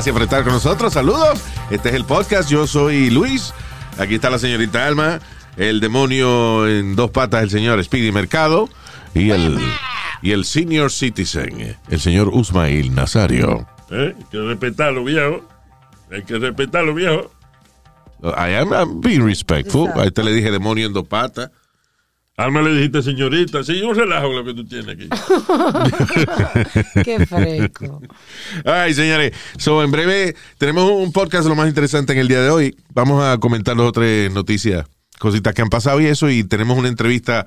Gracias por estar con nosotros. Saludos. Este es el podcast. Yo soy Luis. Aquí está la señorita Alma. El demonio en dos patas, el señor Speedy Mercado. Y el, y el senior citizen, el señor Usmail Nazario. ¿Eh? Hay que respetarlo, viejo. Hay que respetarlo, viejo. I am I'm being respectful. A este le dije demonio en dos patas. Alma le dijiste señorita. Sí, un relajo lo que tú tienes aquí. Qué fresco. Ay, señores. So, en breve tenemos un podcast lo más interesante en el día de hoy. Vamos a comentar dos o tres noticias, cositas que han pasado y eso. Y tenemos una entrevista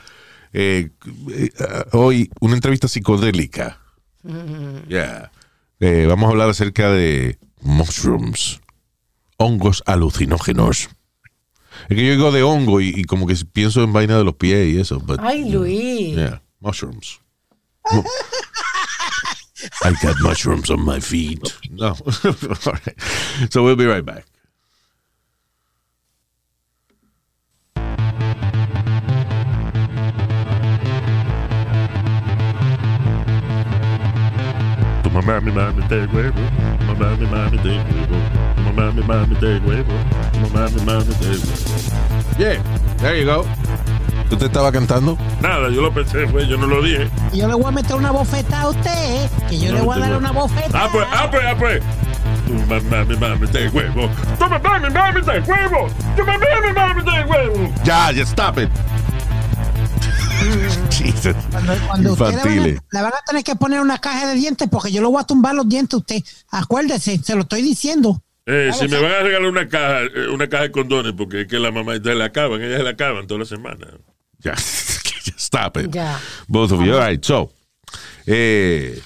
eh, eh, hoy, una entrevista psicodélica. Yeah. Eh, vamos a hablar acerca de mushrooms, hongos alucinógenos. Es que yo digo de hongo y, y como que pienso en vaina de los pies y eso. but, Ay, Luis. Yeah, mushrooms. I got mushrooms on my feet. No. All right. So we'll be right back. Tu mamá, mi mami, de huevo. Tu mamá, mamá, mi mami, de huevo. Mamá, mi mami, de huevo. Yeah, there you go. ¿Tú te estaba cantando? Nada, yo lo pensé, pues, yo no lo dije. Y yo le voy a meter una bofeta a usted, que yo le voy a dar una bofeta. Ah, pues, ah, pues, ah, pues. Tu mamá, mi mami, de huevo. Tu mamá, mi mami, de huevo. Tu mamá, mi mami, de huevo. Ya, just stop it. Jesus. Cuando, cuando usted le van, a, le van a tener que poner una caja de dientes porque yo le voy a tumbar los dientes a usted. Acuérdese, se lo estoy diciendo. Eh, si me van a regalar una caja, eh, una caja de condones, porque es que la mamá de la acaban, ellas se la acaban todas las semanas. Ya, just stop it. Ya. Both of you. All right, so. eh,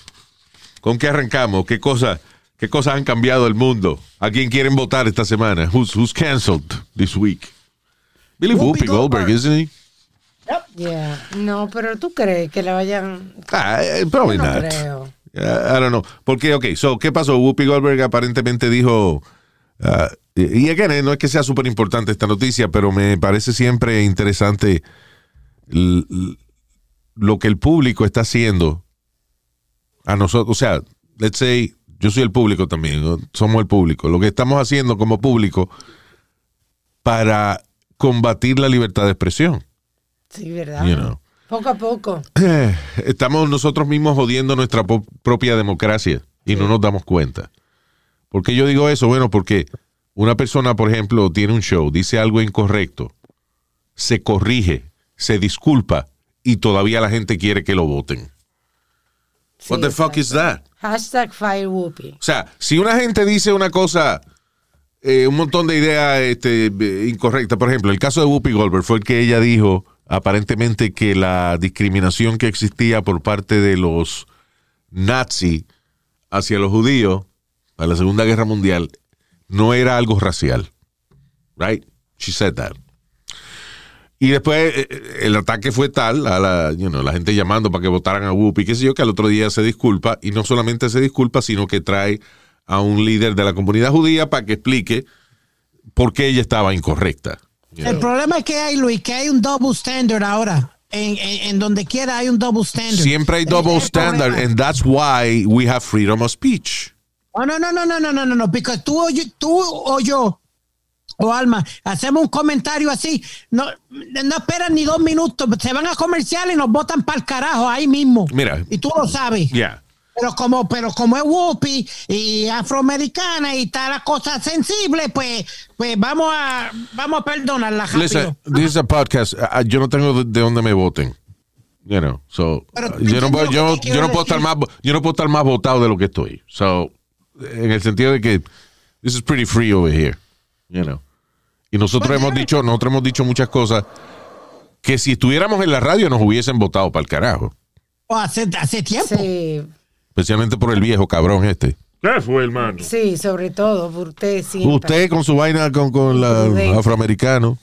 ¿Con qué arrancamos? ¿Qué cosas qué cosas han cambiado el mundo? ¿A quién quieren votar esta semana? Who's, who's canceled this week? Billy Whoopi, Whoopi Goldberg, Goldberg. isn't he? Yeah. No, pero tú crees que la vayan. Ah, eh, probably no not. creo. I don't know. Porque, ok, so, ¿qué pasó? Whoopi Goldberg aparentemente dijo, uh, y again, eh, no es que sea súper importante esta noticia, pero me parece siempre interesante lo que el público está haciendo a nosotros. O sea, let's say, yo soy el público también, ¿no? somos el público. Lo que estamos haciendo como público para combatir la libertad de expresión. Sí, ¿verdad? You know. Poco a poco. Estamos nosotros mismos jodiendo nuestra propia democracia y no nos damos cuenta. ¿Por qué yo digo eso? Bueno, porque una persona, por ejemplo, tiene un show, dice algo incorrecto, se corrige, se disculpa y todavía la gente quiere que lo voten. Sí, What the fuck is that? Hashtag Fire Whoopi. O sea, si una gente dice una cosa, eh, un montón de ideas este, incorrectas, por ejemplo, el caso de Whoopi Goldberg fue el que ella dijo aparentemente que la discriminación que existía por parte de los nazis hacia los judíos a la Segunda Guerra Mundial no era algo racial. Right? She said that. Y después eh, eh, el ataque fue tal a la, you know, la gente llamando para que votaran a Whoopi, qué sé yo, que al otro día se disculpa y no solamente se disculpa, sino que trae a un líder de la comunidad judía para que explique por qué ella estaba incorrecta. El problema es que hay, Luis, que hay un double standard ahora. En, en, en donde quiera hay un double standard. Siempre hay double standard problema. and that's why we have freedom of speech. Oh, no, no, no, no, no, no, no, no, porque tú o yo, tú o yo o Alma, hacemos un comentario así, no, no esperan ni dos minutos, se van a comercial y nos botan para el carajo ahí mismo. Mira. Y tú lo sabes. Yeah. Pero como, pero como es Whoopi y afroamericana y está la cosa sensible, pues, pues vamos a, vamos a perdonarla rápido. Listen, this is a podcast. Yo no tengo de, de dónde me voten. You know, so, Pero yo, no, yo, yo no puedo estar más yo no puedo estar más votado de lo que estoy. So, en el sentido de que this is pretty free over here, you know. Y nosotros Pues, hemos dicho, nosotros hemos dicho muchas cosas que si estuviéramos en la radio nos hubiesen votado para el carajo. O hace, hace tiempo. Sí. Especialmente por el viejo cabrón este. ¿Qué fue, hermano? Sí, sobre todo, por usted siempre. Usted con su vaina con, con la Prudente. afroamericano.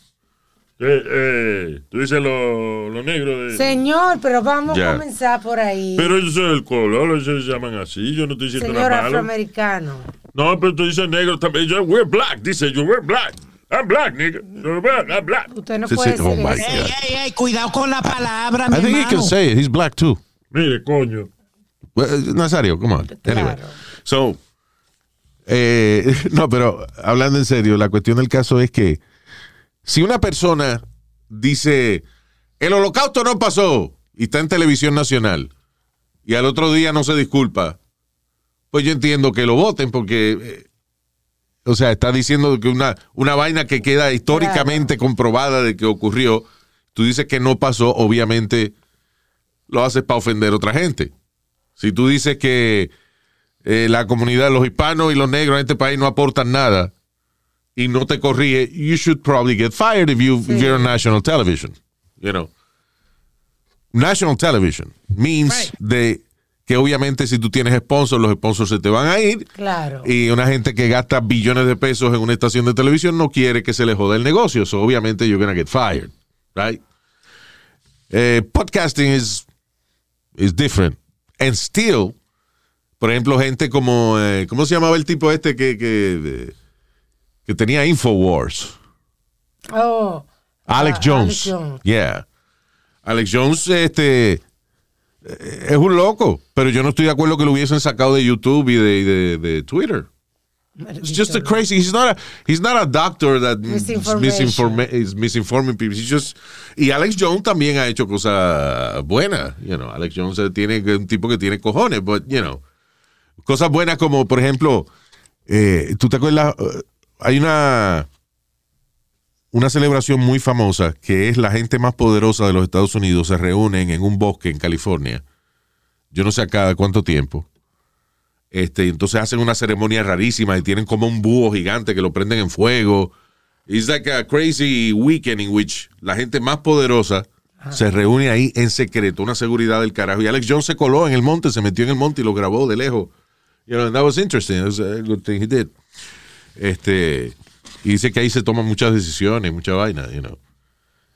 Eh, eh, tú dices los lo negros de... Señor, pero vamos Ya. a comenzar por ahí. Pero eso es el color, ellos se llaman así. Yo no estoy diciendo Señor nada malo. afroamericano. No, pero tú dices negro también. Yo, we're black. Dice yo, we're black. I'm black, nigga. You're black. I'm black. Usted no Sí, puede sí, oh decir my eso. God. Ey, ey, ey, cuidado con la palabra, mi I think he hermano. can say it. He's black too. Mire, coño. Uh, Nazario, come on. Anyway. Claro. So, eh, no, pero hablando en serio, la cuestión del caso es que si una persona dice el holocausto no pasó y está en televisión nacional y al otro día no se disculpa, pues yo entiendo que lo voten porque, eh, o sea, está diciendo que una, una vaina que queda históricamente comprobada de que ocurrió, tú dices que no pasó, obviamente lo haces para ofender a otra gente. Si tú dices que eh, la comunidad, los hispanos y los negros en este país no aportan nada y no te corrige, you should probably get fired if, you, if you're on national television. You know. National television means de que obviamente si tú tienes sponsors, los sponsors se te van a ir Claro. y una gente que gasta billones de pesos en una estación de televisión no quiere que se le jode el negocio. So obviamente you're gonna get fired, right? Eh, podcasting is is different. And still, por ejemplo, gente como eh, ¿cómo se llamaba el tipo este que que, que tenía Infowars? Oh, Alex Ah, Jones. Alex Jones. Yeah. Alex Jones, este, eh, es un loco, pero yo no estoy de acuerdo que lo hubiesen sacado de YouTube y de, de- de Twitter. It's just a crazy. He's not a. He's not a doctor that misinforma- is misinforming people. He's just. Y Alex Jones también ha hecho cosas buenas. You know, Alex Jones tiene un tipo que tiene cojones, but you know, cosas buenas como por ejemplo, eh, tú te acuerdas. Eh, hay una una celebración muy famosa que es la gente más poderosa de los Estados Unidos se reúnen en un bosque en California. Yo no sé a cada cuánto tiempo. Este, entonces hacen una ceremonia rarísima y tienen como un búho gigante que lo prenden en fuego. It's like a crazy weekend in which la gente más poderosa se reúne ahí en secreto, una seguridad del carajo. Y Alex Jones se coló en el monte, se metió en el monte y lo grabó de lejos. You know, and that was interesting. It was a good thing he did. Este, y dice que ahí se toman muchas decisiones, mucha vaina, you know.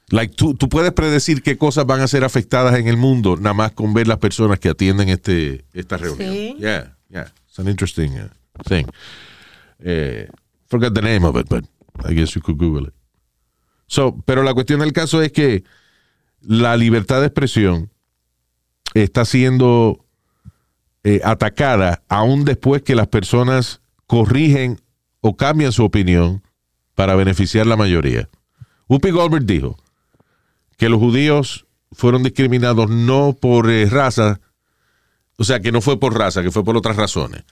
Like, tú, tú puedes predecir qué cosas van a ser afectadas en el mundo nada más con ver las personas que atienden este, esta reunión. Sí. Yeah, yeah. It's an interesting uh, thing. Eh, forgot the name of it, but I guess you could Google it. So, pero la cuestión del caso es que la libertad de expresión está siendo eh, atacada aún después que las personas corrigen o cambian su opinión para beneficiar la mayoría. Whoopi Goldberg dijo que los judíos fueron discriminados no por eh, raza, o sea, que no fue por raza, que fue por otras razones.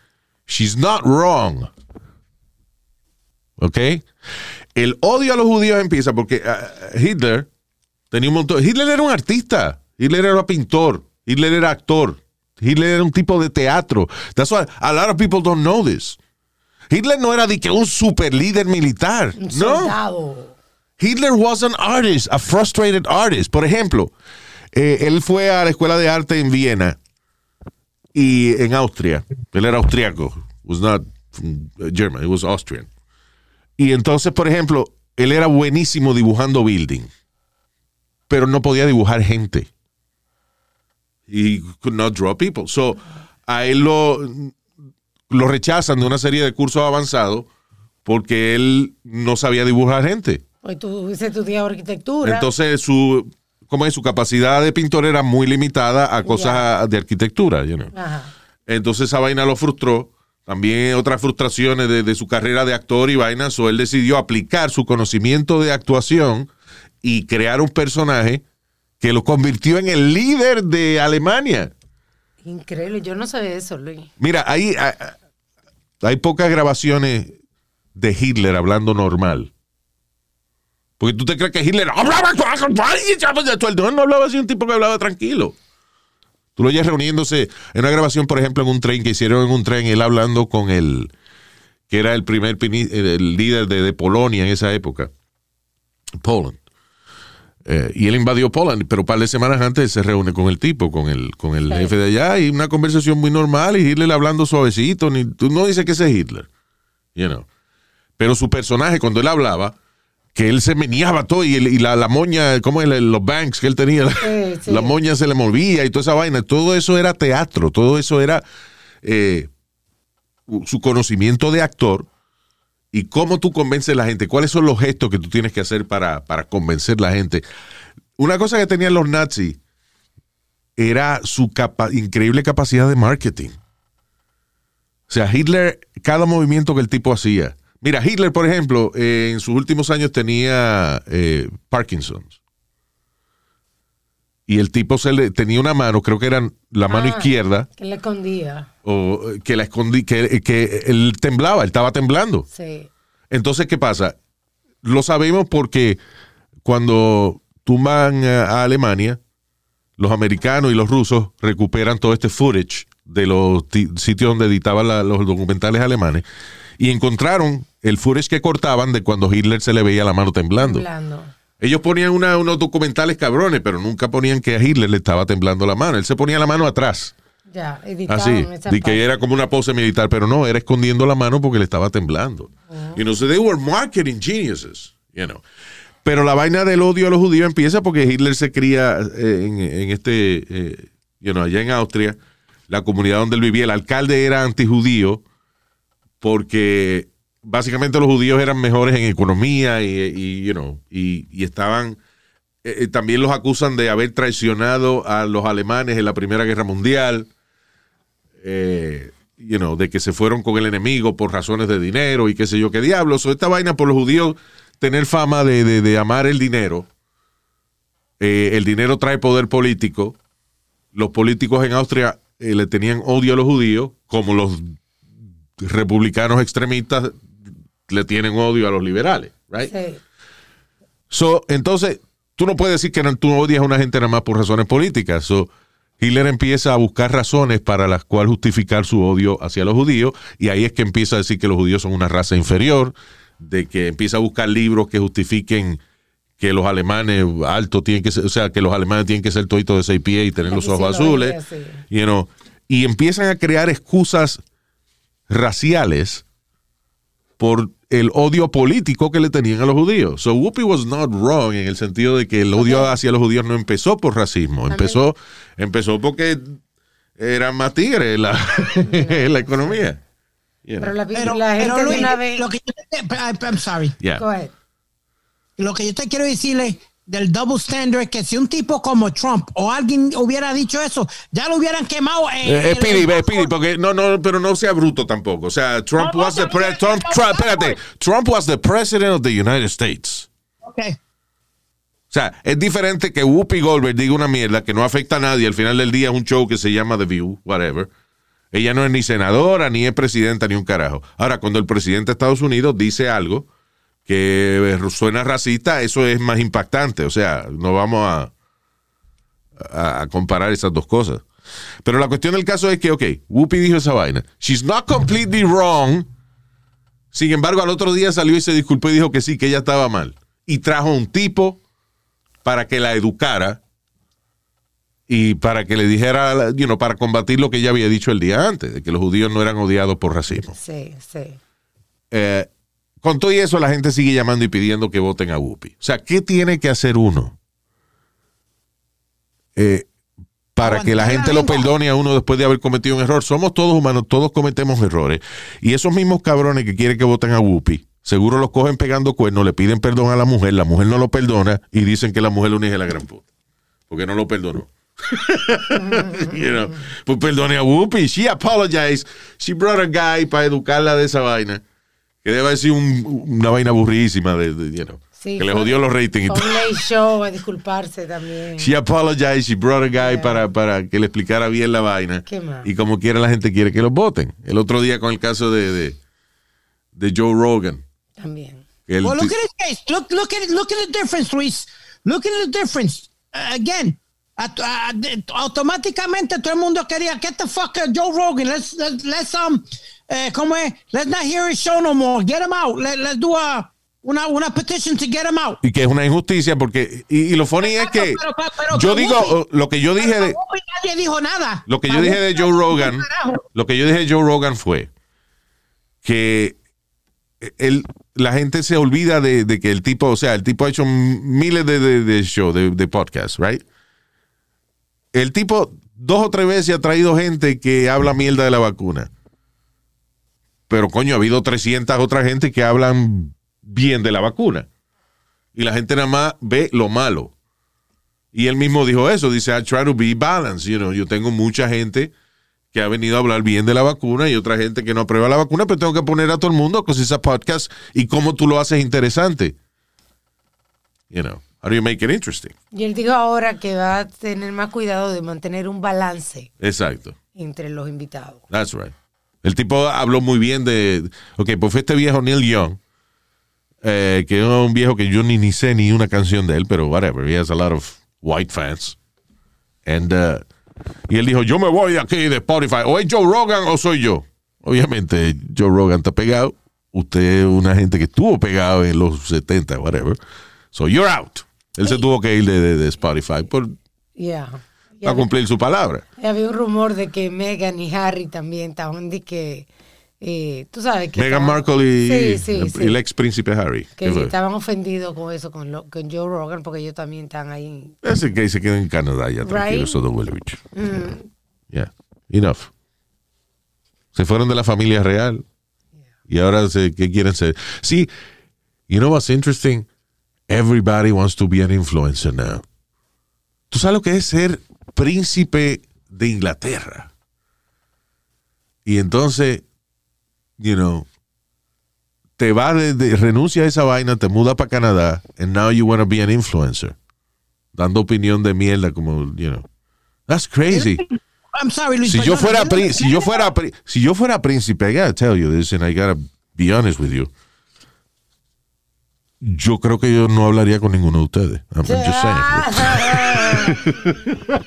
She's not wrong. ¿Ok? El odio a los judíos empieza porque ah, Hitler tenía un montón. Hitler era un artista. Hitler era pintor. Hitler era actor. Hitler era un tipo de teatro. That's why a lot of people don't know this. Hitler no era de que un super líder militar. un No. soldado. Hitler was an artist, a frustrated artist. Por ejemplo, eh, él fue a la escuela de arte en Viena y en Austria. Él era austriaco. Was not from German, he was Austrian. Y entonces, por ejemplo, él era buenísimo dibujando building, pero no podía dibujar gente. He could not draw people. So, a él lo, lo rechazan de una serie de cursos avanzados porque él no sabía dibujar gente. Pues tú estudiado arquitectura. Entonces su como es su capacidad de pintor era muy limitada a cosas de arquitectura, you know. Ajá. Entonces esa vaina lo frustró. También otras frustraciones de, de su carrera de actor y vaina, so él decidió aplicar su conocimiento de actuación y crear un personaje que lo convirtió en el líder de Alemania. Increíble, yo no sabía eso, Luis. Mira, hay, hay, hay pocas grabaciones de Hitler hablando normal. Porque tú te crees que Hitler hablaba no, no hablaba así un tipo que hablaba tranquilo. Tú lo oyes reuniéndose en una grabación, por ejemplo, en un tren que hicieron en un tren, él hablando con el que era el primer el líder de, de Polonia en esa época. Poland. Eh, y él invadió Poland, pero un par de semanas antes se reúne con el tipo, con el, con el Sí. jefe de allá, y una conversación muy normal, y Hitler hablando suavecito, ni, tú no dices que ese es Hitler, you know. Pero su personaje, cuando él hablaba, que él se meneaba todo, y, el- y la, la moña, como los banks que él tenía, Sí, sí. la moña se le movía y toda esa vaina, todo eso era teatro, todo eso era eh, su conocimiento de actor y cómo tú convences a la gente, cuáles son los gestos que tú tienes que hacer para, para convencer a la gente. Una cosa que tenían los nazis era su capa- increíble capacidad de marketing. O sea, Hitler, cada movimiento que el tipo hacía. Mira, Hitler, por ejemplo, eh, en sus últimos años tenía eh, Parkinson's. Y el tipo se le tenía una mano, creo que era la mano Ah. izquierda, Que le escondía. o eh, que la escondí, que, que él temblaba, él estaba temblando. Sí. Entonces, ¿qué pasa? Lo sabemos porque cuando tumban a Alemania, los americanos y los rusos recuperan todo este footage de los ti- sitios donde editaban la- los documentales alemanes y encontraron el footage que cortaban de cuando Hitler se le veía la mano temblando. Temblando. Ellos ponían una- unos documentales cabrones, pero nunca ponían que a Hitler le estaba temblando la mano. Él se ponía la mano atrás. Ya, Así, de que era como una pose militar, pero no, era escondiendo la mano porque le estaba temblando. You know, so they were marketing geniuses, you know. Pero la vaina del odio a los judíos empieza porque Hitler se cría eh, en, en este, eh, you know, allá en Austria, la comunidad donde él vivía, el alcalde era antijudío porque básicamente los judíos eran mejores en economía y, y, y, estaban eh, eh, también los acusan de haber traicionado a los alemanes en la Primera Guerra Mundial, eh, you know, de que se fueron con el enemigo por razones de dinero y qué sé yo qué diablos. O esta vaina por los judíos tener fama de, de- de amar el dinero. El dinero trae poder político. Los políticos en Austria le tenían odio a los judíos, como los republicanos extremistas le tienen odio a los liberales, right? Sí. So, entonces, tú no puedes decir que no- tú odias a una gente nada más por razones políticas. So, Hitler empieza a buscar razones para las cuales justificar su odio hacia los judíos, y ahí es que empieza a decir que los judíos son una raza inferior, de que empieza a buscar libros que justifiquen que los alemanes altos tienen que ser, o sea, que los alemanes tienen que ser toditos de seis pies y tener los ojos azules, you know, y empiezan a crear excusas raciales por el odio político que le tenían a los judíos. So Whoopi was not wrong en el sentido de que el odio hacia los judíos no empezó por racismo, empezó, empezó porque eran más tigres en la, la economía. You know. Pero la, Pero, la gente pero de una vez. lo que yo te, I- I'm sorry. Yeah. Go ahead. Lo que yo te quiero decirle del double standard que si un tipo como Trump o alguien hubiera dicho eso, ya lo hubieran quemado. en- Eh, eh, Speedy, eh, Speedy, porque no, no, pero no sea bruto tampoco. O sea, Trump No, no, was the no, pre- no, Trump, no, Trump- no, espérate, Trump was the president of the United States. Ok. O sea, es diferente que Whoopi Goldberg diga una mierda que no afecta a nadie. Al final del día es un show que se llama The View, whatever. Ella no es ni senadora, ni es presidenta, ni un carajo. Ahora, cuando el presidente de Estados Unidos dice algo que suena racista, eso es más impactante. O sea, no vamos a, a, a comparar esas dos cosas. Pero la cuestión del caso es que, ok, Whoopi dijo esa vaina. She's not completely wrong. Sin embargo, al otro día salió y se disculpó y dijo que sí, que ella estaba mal. Y trajo un tipo para que la educara y para que le dijera, you know, para combatir lo que ella había dicho el día antes, de que los judíos no eran odiados por racismo. Sí, sí. Eh, con todo y eso, la gente sigue llamando y pidiendo que voten a Whoopi. O sea, ¿qué tiene que hacer uno eh, para que la gente lo perdone a uno después de haber cometido un error? Somos todos humanos, todos cometemos errores. Y esos mismos cabrones que quieren que voten a Whoopi, seguro los cogen pegando cuernos, le piden perdón a la mujer, la mujer no lo perdona y dicen que la mujer lo de la gran puta. Porque no lo perdonó. You know, Pues perdone a Whoopi. She apologized. She brought a guy para educarla de esa vaina. Que debe haber sido un- una vaina aburridísima de, de, you know, Sí, que le fue- jodió los ratings. y Fue todo. un late show a disculparse también. She apologized. She brought a guy Yeah. para, para que le explicara bien la vaina. ¿Qué más? Y como quiera la gente quiere que los voten. El otro día con el caso de, de, de Joe Rogan. También. que él Well, look at his case. Look, look at look at the difference, Luis. Look at the difference. Uh, again, at- uh, de- automáticamente todo el mundo quería get the fuck Joe Rogan. Let's let's, let's um, eh, ¿cómo es? Let's not hear his show no more. Get him out. Let, let's do a una, una petition to get him out. Y que es una injusticia porque. Y, y lo funny es que. Pero, pero, pero, yo digo, lo que yo dije de. Nadie dijo nada. Lo que yo dije de Joe Rogan, lo que yo dije de Joe Rogan fue que él, la gente se olvida de, de que el tipo, o sea, el tipo ha hecho miles de, de, de shows, de, de podcasts, right? El tipo dos o tres veces ha traído gente que habla mierda de la vacuna. Pero coño, ha habido 300 otras gente que hablan bien de la vacuna. Y la gente nada más ve lo malo. Y él mismo dijo eso, dice, I try to be balanced, you know, yo tengo mucha gente que ha venido a hablar bien de la vacuna y otra gente que no aprueba la vacuna, pero tengo que poner a todo el mundo con esa podcast y cómo tú lo haces interesante. You know, how do you make it interesting? Y él dijo ahora que va a tener más cuidado de mantener un balance Exacto. entre los invitados. That's right. El tipo habló muy bien de. Ok, pues fue este viejo Neil Young, eh, que es un viejo que yo ni, ni sé ni una canción de él, pero whatever. He has a lot of white fans. And, uh, y él dijo: Yo me voy aquí de Spotify. O es Joe Rogan o soy yo. Obviamente, Joe Rogan está pegado. Usted es una gente que estuvo pegado en los 70, whatever. So you're out. Él se tuvo que ir de, de- de Spotify por, Yeah. Había, cumplir su palabra. y había un rumor de que Meghan y Harry también estaban de que, eh, tú sabes que... Meghan Markle y, Sí, sí, el ex príncipe Harry. que estaban ofendidos con eso, con, lo, con Joe Rogan, porque ellos también están ahí. Ese que se queda en Canadá ya, tranquilo, Right. eso de Woolwich. Yeah, enough. Se fueron de la familia real y ahora se, ¿qué quieren ser? Sí, you know what's interesting? Everybody wants to be an influencer now. ¿Tú sabes lo que es ser príncipe de Inglaterra? Y entonces, you know, te va de, de- renuncia a esa vaina, te muda para Canadá, and now you want to be an influencer dando opinión de mierda como, you know. That's crazy. I'm sorry, Luis. Si yo fuera si yo fuera si yo fuera príncipe, I gotta tell you this and I gotta be honest with you. Yo creo que yo no hablaría con ninguno de ustedes. I'm, I'm just saying.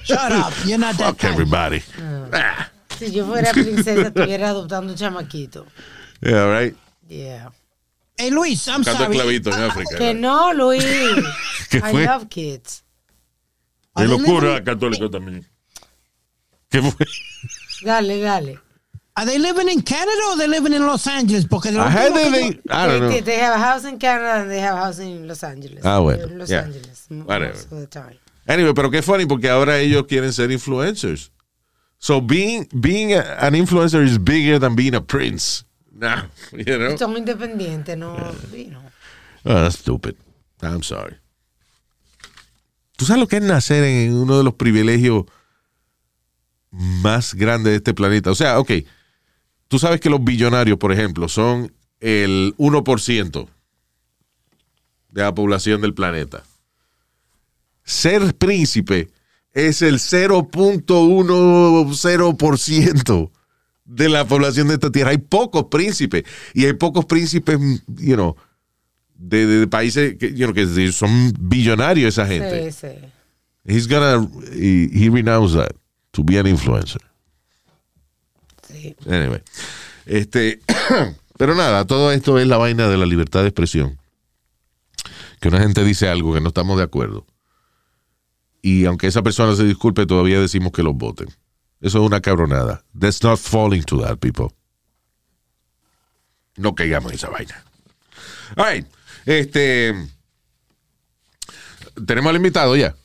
Shut up. You're not that Fuck kind. everybody. si yo fuera princesa, estuviera adoptando un chamaquito. Yeah, right. Yeah. Hey, Luis, I'm Buscando sorry. esclavito en África. Que no, Luis. ¿Qué I fue? love kids. Y locura católico también. ¿Qué fue? Dale, dale. Are they living in Canada or they living in Los Angeles? Porque I they, yo- I don't They, know. they have a house in Canada and they have a house in Los Angeles. Ah, bueno, In Los yeah. Angeles. Whatever. most of the time. Anyway, pero qué funny porque ahora ellos quieren ser influencers. So being being a- an influencer is bigger than being a prince. No, you know. Son independientes, no, you know. Oh, that's stupid. I'm sorry. ¿Tú sabes lo que es nacer en uno de los privilegios más grandes de este planeta? O sea, ok, tú sabes que los billonarios, por ejemplo, son el 1% de la población del planeta. Ser príncipe es el 0.10% de la población de esta tierra. Hay pocos príncipes y hay pocos príncipes, you know, de, de- de países que, you know, que son billonarios esa gente. Sí, sí. He's gonna, he, he renounced that to be an influencer. sí. Anyway, este, pero nada, todo esto es la vaina de la libertad de expresión. Que una gente dice algo que no estamos de acuerdo. Y aunque esa persona se disculpe, todavía decimos que los voten. Eso es una cabronada. That's not falling to that, people. No caigamos en esa vaina. All right. Este. Tenemos al invitado ya.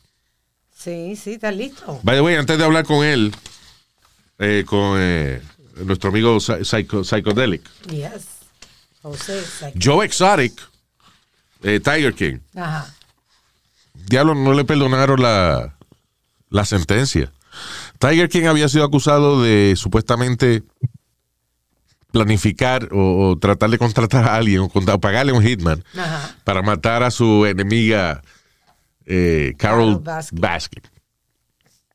Sí, sí, está listo. By the way, antes de hablar con él, eh, con eh, nuestro amigo Psy- Psycho- Psychedelic, Yes. José, exacto. Joe Exotic, eh, Tiger King, Ajá. Diablo, no le perdonaron la, la sentencia. Tiger King había sido acusado de supuestamente planificar o, o tratar de contratar a alguien o pagarle a un hitman Ajá. para matar a su enemiga eh, Carol Carol Baskin. Baskin.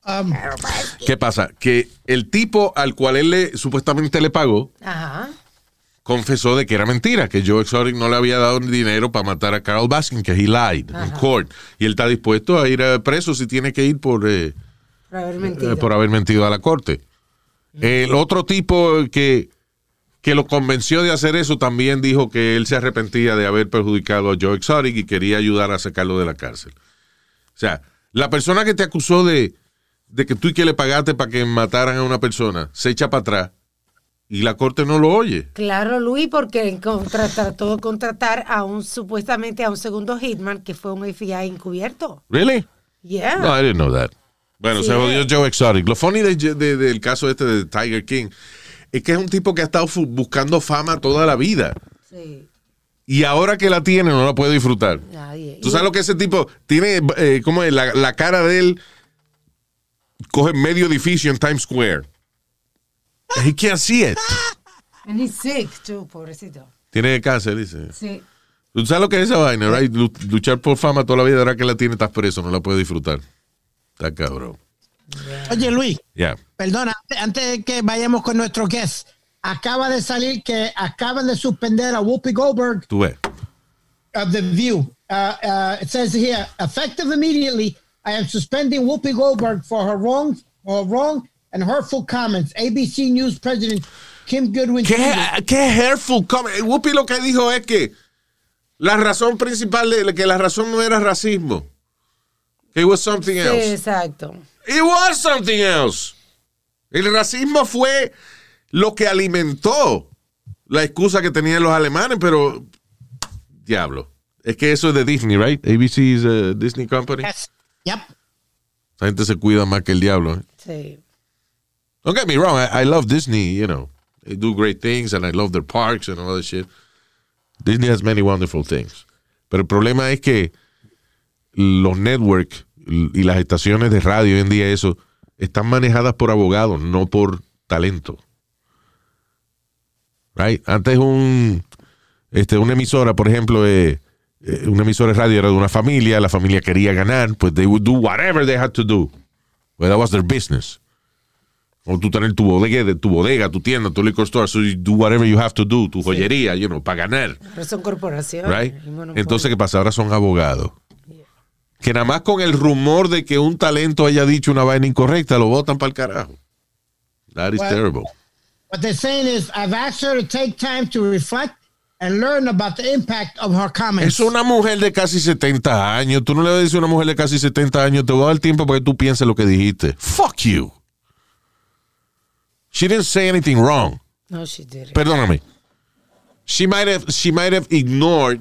Um, ¿Qué pasa? Que el tipo al cual él le, supuestamente le pagó Ajá. Confesó de que era mentira, que Joe Exotic no le había dado dinero para matar a Carol Baskin, que he lied en court. Y él está dispuesto a ir a preso si tiene que ir por, eh, Por haber eh, mentido. por haber mentido a la corte. El otro tipo que que lo convenció de hacer eso, también dijo que él se arrepentía de haber perjudicado a Joe Exotic y quería ayudar a sacarlo de la cárcel. O sea, la persona que te acusó de, de que tú y que le pagaste para que mataran a una persona, se echa para atrás y la corte no lo oye. Claro, Luis, porque trató de contratar a un supuestamente a un segundo hitman que fue un FBI encubierto. ¿Really? Yeah. No, I didn't know that. Bueno, Sí, se jodió. Joe Exotic. Lo funny de- de- del caso este de Tiger King es que es un tipo que ha estado buscando fama toda la vida. Sí. Y ahora que la tiene, no la puede disfrutar. Nadie. ¿Tú sabes lo que ese tipo tiene? Eh, ¿Cómo es? La, la cara de él coge medio edificio en Times Square. He can't see it. And he's sick, too, pobrecito. Tiene cáncer, dice. Sí. ¿Tú sabes lo que es esa vaina, right? Lu- Luchar por fama toda la vida, ahora que la tiene, estás preso, no la puede disfrutar. Está cabrón. Oye, Luis, Ya. perdona, antes de que vayamos con nuestro guest, acaba de salir que acaban de suspender a Whoopi Goldberg Tú ves. of The View. Uh, uh, it says here, effective immediately, I am suspending Whoopi Goldberg for her wrong, her wrong and hurtful comments. ABC News President Kim Goodwin. ¿Qué, qué hurtful comment? Whoopi lo que dijo es que la razón principal de que la razón no era racismo. Que it was something Sí, else. exacto. It was something else. El racismo fue lo que alimentó la excusa que tenían los alemanes, pero diablo. Es que eso es de Disney, right? ABC is a Disney company. Yes. Yep. La gente se cuida más que el diablo. ¿eh? Sí. Don't get me wrong, I, love Disney, you know. They do great things and I love their parks and all that shit. Disney has many wonderful things. Pero el problema es que los networks y las estaciones de radio hoy en día, eso, están manejadas por abogados, no por talento. Right? Antes un, este, una emisora, por ejemplo, eh, eh, una emisora de radio era de una familia, la familia quería ganar, pues they would do whatever they had to do. Well, that was their business. O tú tener tu bodega, tu bodega, tu tienda, tu liquor store, so you do whatever you have to do, tu joyería, you know, para ganar. Pero son corporaciones. Right? Entonces, ¿qué pasa? Ahora son abogados. Que nada más con el rumor de que un talento haya dicho una vaina incorrecta, lo votan para el carajo. That is Well- terrible. What they're saying is, I've asked her to take time to reflect and learn about the impact of her comments. Es una mujer de casi 70 años. Tú no le vas a decir a una mujer de casi 70 años, te voy a dar tiempo para que tú pienses lo que dijiste. Fuck you. She didn't say anything wrong. No, she didn't. Perdóname. She might have, she might have ignored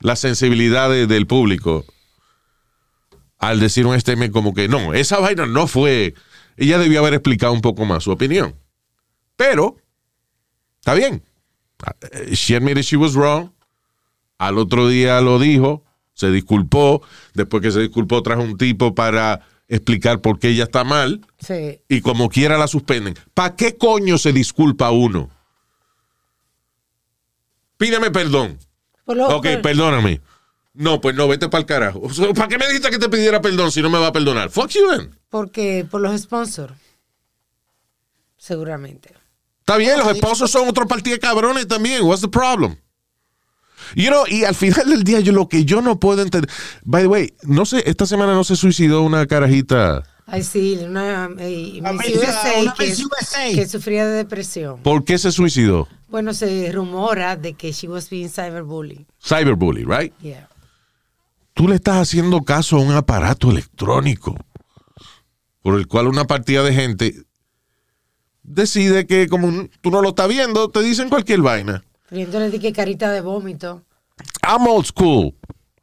la sensibilidad de- del público al decir un statement como que no, esa vaina no fue. Ella debió haber explicado un poco más su opinión. Pero, está bien. She admitted she was wrong. Al otro día lo dijo, se disculpó. Después que se disculpó, trajo un tipo para explicar por qué ella está mal Sí. y como quiera la suspenden. ¿Para qué coño se disculpa uno? Pídeme perdón. Lo- Ok, por- perdóname. No, pues no, vete para el carajo. ¿Para qué me dijiste que te pidiera perdón si no me va a perdonar? Fuck you then. Porque por los sponsors. Seguramente. Está bien, los esposos son otro partido de cabrones también. What's the problem? You know, y al final del día, yo lo que yo no puedo entender. By the way, no sé, esta semana no se suicidó una carajita. Ay, sí, una eh, Una USA, una que, que sufría de depresión. ¿Por qué se suicidó? Bueno, se rumora de que she was being cyberbullied. Cyberbully, right? Yeah. tú le estás haciendo caso a un aparato electrónico por el cual una partida de gente decide que como tú no lo estás viendo, te dicen cualquier vaina. Poniéndole de que carita de vómito. I'm old school.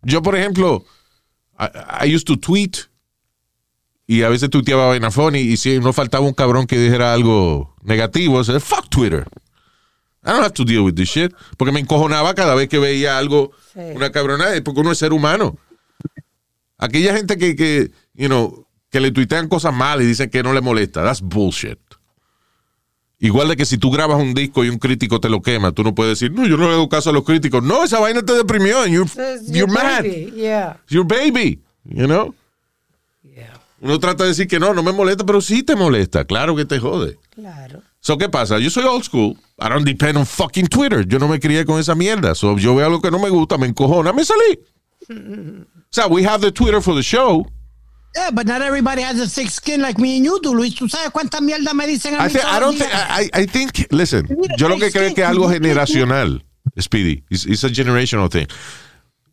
Yo, por ejemplo, I, I used to tweet y a veces tuiteaba vaina funny y si no faltaba un cabrón que dijera algo negativo, se fuck Twitter. I don't have to deal with this shit. Porque me encojonaba cada vez que veía algo, Sí. una cabronada, porque uno es ser humano. Aquella gente que, que, you know, que le tuitean cosas mal y dicen que no le molesta, that's bullshit. Igual de que si tú grabas un disco y un crítico te lo quema, tú no puedes decir, no, yo no le hago caso a los críticos. No, esa vaina te deprimió and you're, you're your mad. baby, Yeah. It's your baby, you know? Yeah. Uno trata de decir que no, no me molesta, pero sí te molesta. Claro que te jode. Claro. So, ¿qué pasa? Yo soy old school. I don't depend on fucking Twitter. Yo no me crié con esa mierda. So, yo veo algo que no me gusta, me encojona, me salí. O sea, we have the Twitter for the show. Yeah, but not everybody has a thick skin like me and you do, Luis. ¿Tú sabes cuánta mierda me dicen a I, mí thi- todos I don't think? I, I think, listen, yo lo que es creo que- que es algo generacional, Speedy. It's, it's a generational thing.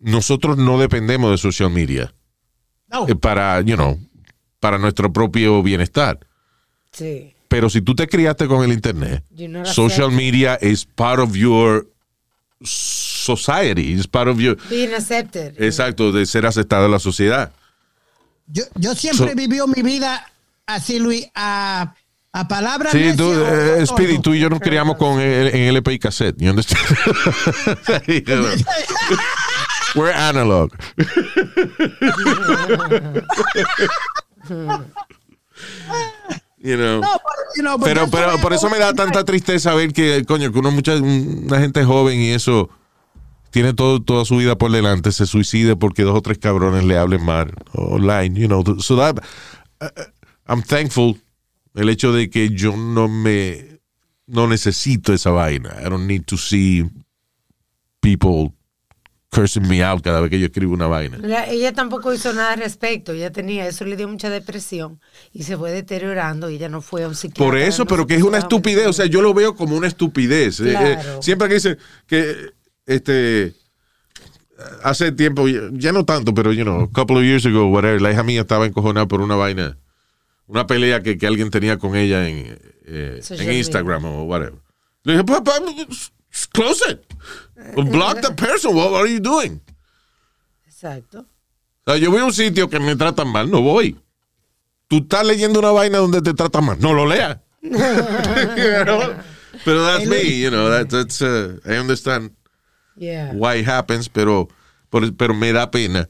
Nosotros no dependemos de social media No. eh, para, you know, para nuestro propio bienestar. Sí. Pero si tú te criaste con el internet, social accepted. media is part of your society, is part of your, Being accepted. exacto, de ser aceptado en la sociedad. Yo, yo siempre So- he vivido mi vida así, Luis, a, a palabras Sí, tú, eh, Speedy, tú y yo nos criamos con el, en LP y cassette. You understand? We're analog. you know. No, but, you know, but Pero, pero por eso me da tanta tristeza ver que, coño, que uno mucha, una gente joven y eso tiene todo, toda su vida por delante, se suicide porque dos o tres cabrones le hablen mal online, you know. So that, uh, I'm thankful el hecho de que yo no me, no necesito esa vaina. I don't need to see people cursing me out cada vez que yo escribo una vaina. La- ella tampoco hizo nada al respecto. Ella tenía, eso le dio mucha depresión y se fue deteriorando y ella no fue a un psiquiatra. Por eso, no pero que es una estupidez. O sea, yo lo veo como una estupidez. Eh, eh, siempre que dicen que este hace tiempo, ya no tanto, pero you know, a couple of years ago, whatever, la hija mía estaba encojonada por una vaina, una pelea que, que alguien tenía con ella en, eh, en Instagram o whatever. Le dije, papá, close it. Block the person. What are you doing? Exacto. O sea, yo voy a un sitio que me tratan mal, no voy. Tú estás leyendo una vaina donde te tratan mal, no lo leas. You know? Pero that's me, you know, that, that's, uh, I understand Yeah. why it happens, pero, pero me da pena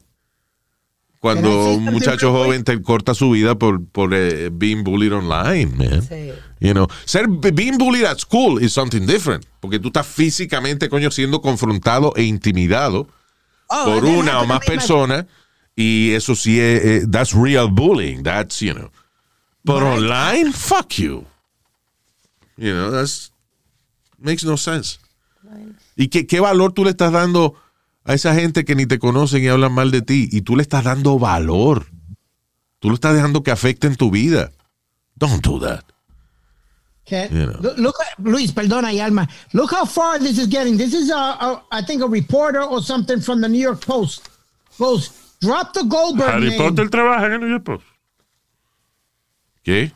cuando un muchacho joven te corta su vida por, por eh, being bullied online, man. Sí. You know, ser being bullied at school is something different, porque tú estás físicamente, coño, siendo confrontado e intimidado Oh, por una o más personas y eso sí es, eh, that's real bullying, that's, you know. But online, fuck you. You know, that's makes no sense. ¿Y qué, qué valor tú le estás dando a esa gente que ni te conocen y hablan mal de ti? Y tú le estás dando valor. Tú lo estás dejando que afecten tu vida. Don't do that. Okay. You know. Look, Luis, perdona, y Alma. Look how far this is getting. This is, a, a, I think, a reporter or something from the New York Post. Goes, drop the Goldberg Harry name. Potter trabaja en el New York Post. ¿Qué?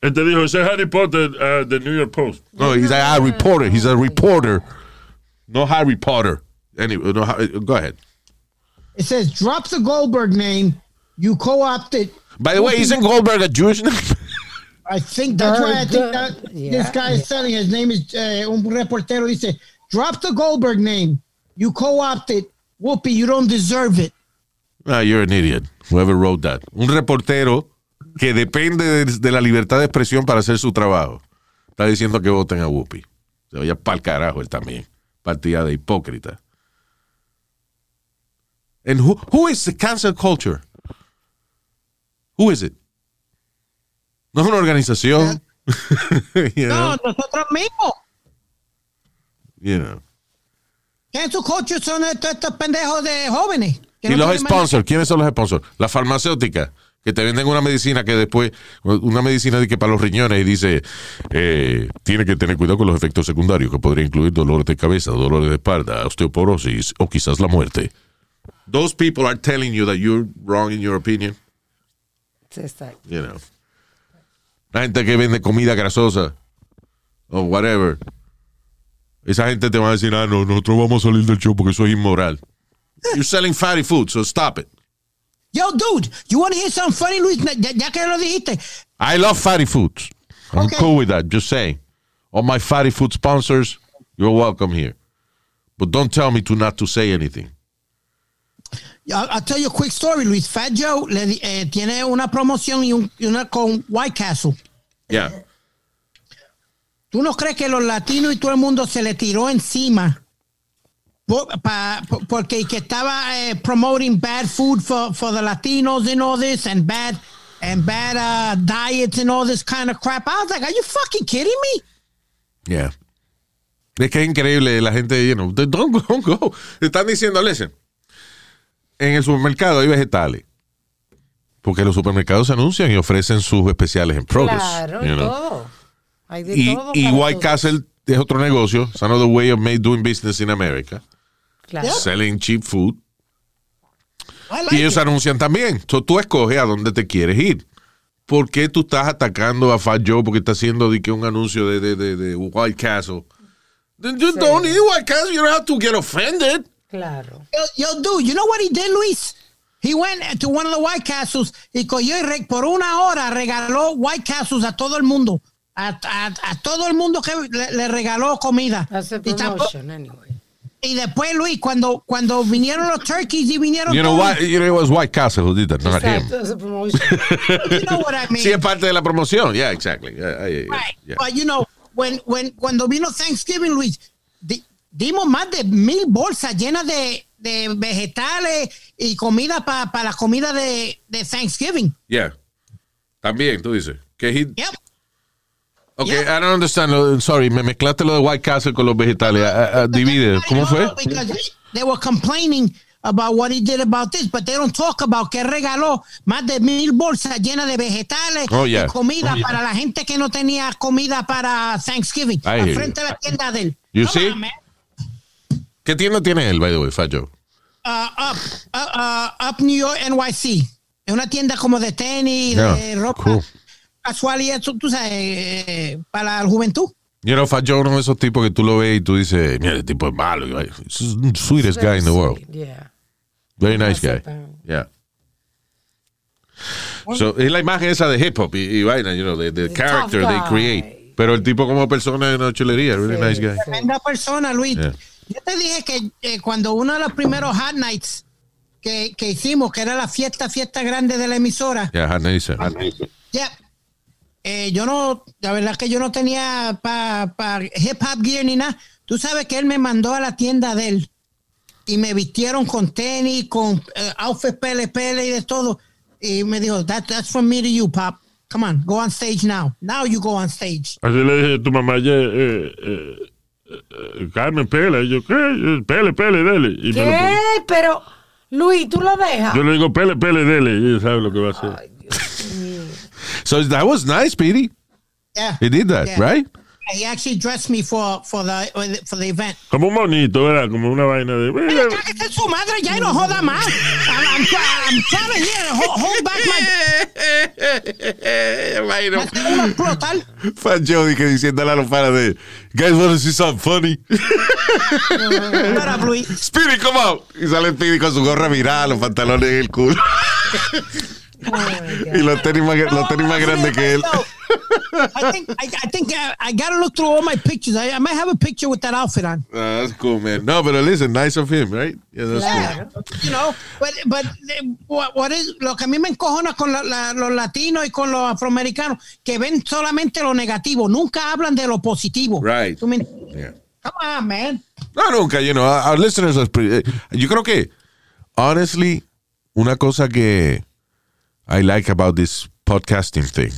Él te dijo, ese es Harry Potter uh, de New York Post. No, he's a, a reporter. He's a reporter. No Harry Potter. Anyway, no, ha- go ahead. It says, drop the Goldberg name. You co-opted. By the way, isn't Goldberg a Jewish name? I think that's why I think that this Yeah. guy is telling. His name is uh, un reportero. Dice, drop the Goldberg name. You co-opted. Whoopi, you don't deserve it. Ah, you're an idiot. Whoever wrote that. Un reportero que depende de, de la libertad de expresión para hacer su trabajo. Está diciendo que voten a Whoopi. Se vaya pa'l carajo él también. Partida de hipócrita. And who, who is the cancel culture? Who is it? No es una organización. you, know, No, nosotros mismos. you know. Cancel culture son estos, estos pendejos de jóvenes. Y no los sponsors, ¿quiénes son los sponsors? Las farmacéuticas, que te venden una medicina que después, una medicina de que para los riñones y dice, eh, tiene que tener cuidado con los efectos secundarios, que podría incluir dolores de cabeza, dolores de espalda, osteoporosis o quizás la muerte. Those people are telling you that you're wrong in your opinion, exacto. you know. La gente que vende comida grasosa o whatever. Esa gente te va a decir, ah, no, nosotros vamos a salir del show porque eso es inmoral. You're selling fatty food, so stop it. Yo, dude, you want to hear something funny, Luis? Ya, ya que lo dijiste. I love fatty foods. I'm Okay. cool with that. Just saying. All my fatty food sponsors, you're welcome here. But don't tell me to not to say anything. I'll, I'll tell you a quick story, Luis. Fat Joe le eh, tiene una promoción y, un- y una con White Castle. Yeah. ¿Tú no crees que los latinos y todo el mundo se le tiró encima? Pa- porque que estaba eh, promoting bad food for, for the Latinos and all this and bad and bad uh, diets and all this kind of crap. I was like, are you fucking kidding me? Yeah. Es que es increíble la gente, you know, don't go, don't go. Están diciendo, listen, en el supermercado hay vegetales. Porque los supermercados se anuncian y ofrecen sus especiales en produce. Claro, you know. todo. Hay de Y, todo. y White todos. Castle es otro negocio. It's another way of made doing business in America. Claro. Selling cheap food. Like Y ellos it. anuncian también. So, tú escoges a dónde te quieres ir. ¿Por qué tú estás atacando a Fat Joe porque está haciendo de que un anuncio de, de, de, de White Castle? Then you don't need White Castle. You don't have to get offended. Claro. Yo, yo, dude, you know what he did, Luis? He went to one of the White Castles y cogió y re- por una hora regaló White Castles a todo el mundo. A, a- a todo el mundo que le, le regaló comida. Y, tampo- promotion, anyway. Y después, Luis, cuando, cuando vinieron los turkeys y vinieron You know todos, what? You know, it was White Castle who did that, not him. You know what I mean. Sí, es parte de la promoción. Yeah, exactly. Yeah, yeah, yeah, Right. yeah. But you know, when, when, cuando vino Thanksgiving, Luis, di- dimos más de mil bolsas llenas de, de vegetales y comida para la comida de, de Thanksgiving. Yeah. También, tú dices. Que he, Yep. Okay, Yeah. I don't understand. Sorry, me mezclaste lo de White Castle con los vegetales. Uh, uh, divide. ¿Cómo fue? They were complaining about what he did about this, but they don't talk about que regaló más de mil bolsas llenas de vegetales Oh, yeah. y comida para la gente que no tenía comida para Thanksgiving. Al frente de la tienda de él. You Come see? on. ¿Qué tienda tiene él, by the way, Fat Joe? Uh, up, uh, uh, up New York, NYC. Es una tienda como de tenis, de Yeah, ropa cool. Casual y eso, tú sabes, eh, para la juventud. You know, Fat Joe uno de esos tipos que tú lo ves y tú dices, mira, el tipo es malo. sweetest guy in the world. Yeah. Very nice guy. Yeah. So, es la imagen esa de hip hop y, y vaina, you know, the The character they create. Pero el tipo como persona es una chulería, really Sí. nice guy. Tremenda persona, Luis. Yeah. Yo te dije que eh, cuando uno de los primeros hot nights que, que hicimos, que era la fiesta, fiesta grande de la emisora, Yeah, nice. ya, eh, yo no, la verdad es que yo no tenía para hip hop gear ni nada. Tú sabes que él me mandó a la tienda de él y me vistieron con tenis, con eh, outfits pele pele y de todo. Y me dijo, That, that's from me to you, pop. Come on, go on stage now. Now you go on stage. Así le dije a tu mamá, "Ye, eh, eh, eh, Carmen, pela. Y yo, ¿qué? Pele, pele, dele. Y me lo ¿Qué? Pero, Luis, tú lo dejas. yo le digo, pele, pele, dele. Y ella sabe lo que va a hacer. So that was nice, Petey. Yeah. He did that, Yeah. right? He actually dressed me for, for, the, for the event. Como un monito, ¿verdad? Como una vaina de. Mira, cállate en su madre ya no joda más. I'm, I'm, I'm trying to hold, hold back my... Explotar. Fat Joe dije, diciéndole a los panas de, guys wanna see something funny? Shut up, Luis. Speedy, come out. Y sale Speedy con su gorra virada, los pantalones en el culo. Oh, y los tenis más, los tenis más grandes que él. I think, I, I think I, I gotta look through all my pictures. I, I might have a picture with that outfit on. Ah, that's cool, man. No, pero listen, nice of him, right? Yeah, that's Claro. You know, but, but eh, what, what is, lo que a mí me encojona con la- la- los latinos y con los afroamericanos, que ven solamente lo negativo, nunca hablan de lo positivo. Right. ¿Tú me- cool. Yeah. Come on, man. No, nunca, you know, our listeners are pretty- eh, yo creo que, honestly, una cosa que I like about this podcasting thing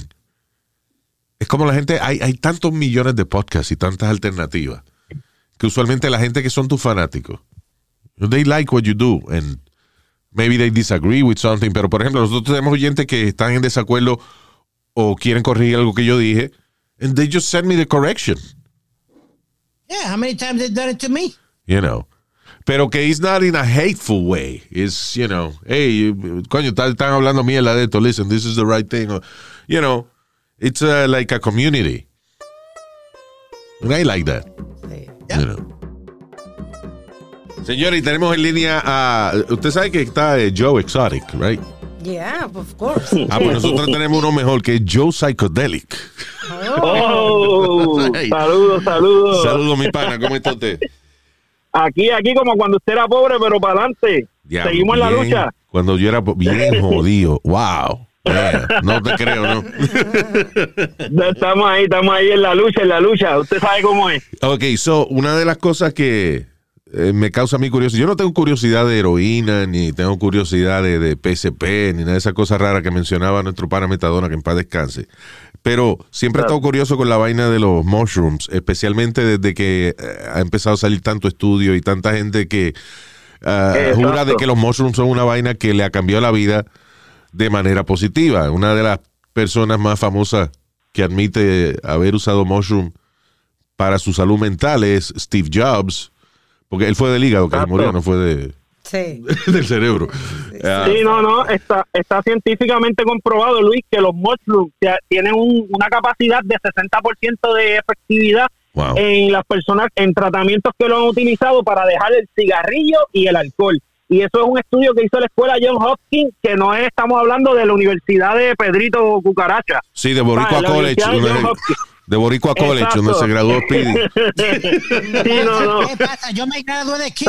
es como la gente, hay, hay tantos millones de podcasts y tantas alternativas que usualmente la gente que son tus fanáticos, they like what you do and maybe they disagree with something, pero por ejemplo, nosotros tenemos oyentes que están en desacuerdo o quieren corregir algo que yo dije and they just send me the correction. Yeah, how many times they done it to me? you know. Pero que it's not in a hateful way. It's, you know, hey, you- coño, están, hablando mierda de esto. Listen, this is the right thing. Or, you know, it's uh, like a community. And I like that. Sí. You know. Señores, y tenemos en línea a. Usted sabe que está eh, Joe Exotic, right? Yeah, of course. Ah, pues nosotros tenemos uno mejor que es Joe Psychedelic. Oh, Hey. saludos, saludos. Saludos, mi pana, ¿cómo está usted? Aquí, aquí como cuando usted era pobre, pero para adelante. Seguimos en la lucha. Cuando yo era bien jodido. Wow. Yeah, no te creo, ¿no? Estamos ahí, estamos ahí en la lucha, en la lucha. Usted sabe cómo es. Ok, so, una de las cosas que eh, me causa mi curiosidad, yo no tengo curiosidad de heroína, ni tengo curiosidad de, de PSP, ni nada de esas cosas raras que mencionaba nuestro pana Metadona, que en paz descanse. Pero siempre he estado curioso con la vaina de los mushrooms, especialmente desde que eh, ha empezado a salir tanto estudio y tanta gente que Exacto. jura de que los mushrooms son una vaina que le ha cambiado la vida. de manera positiva. Una de las personas más famosas que admite haber usado mushroom para su salud mental es Steve Jobs, porque él fue del hígado que se murió, no fue de, Sí. del cerebro. Ah, Sí, no, no, está, está científicamente comprobado, Luis, que los mushrooms tienen un- una capacidad de 60% de efectividad Wow. en las personas, en tratamientos que lo han utilizado para dejar el cigarrillo y el alcohol. Y eso es un estudio que hizo la escuela John Hopkins, que no es, estamos hablando de la Universidad de Pedrito Cucaracha. Sí, de Boricua Ah, College. De Boricua College, donde se graduó Speedy. sí, no, no. ¿Qué pasa? Yo me gradué de esto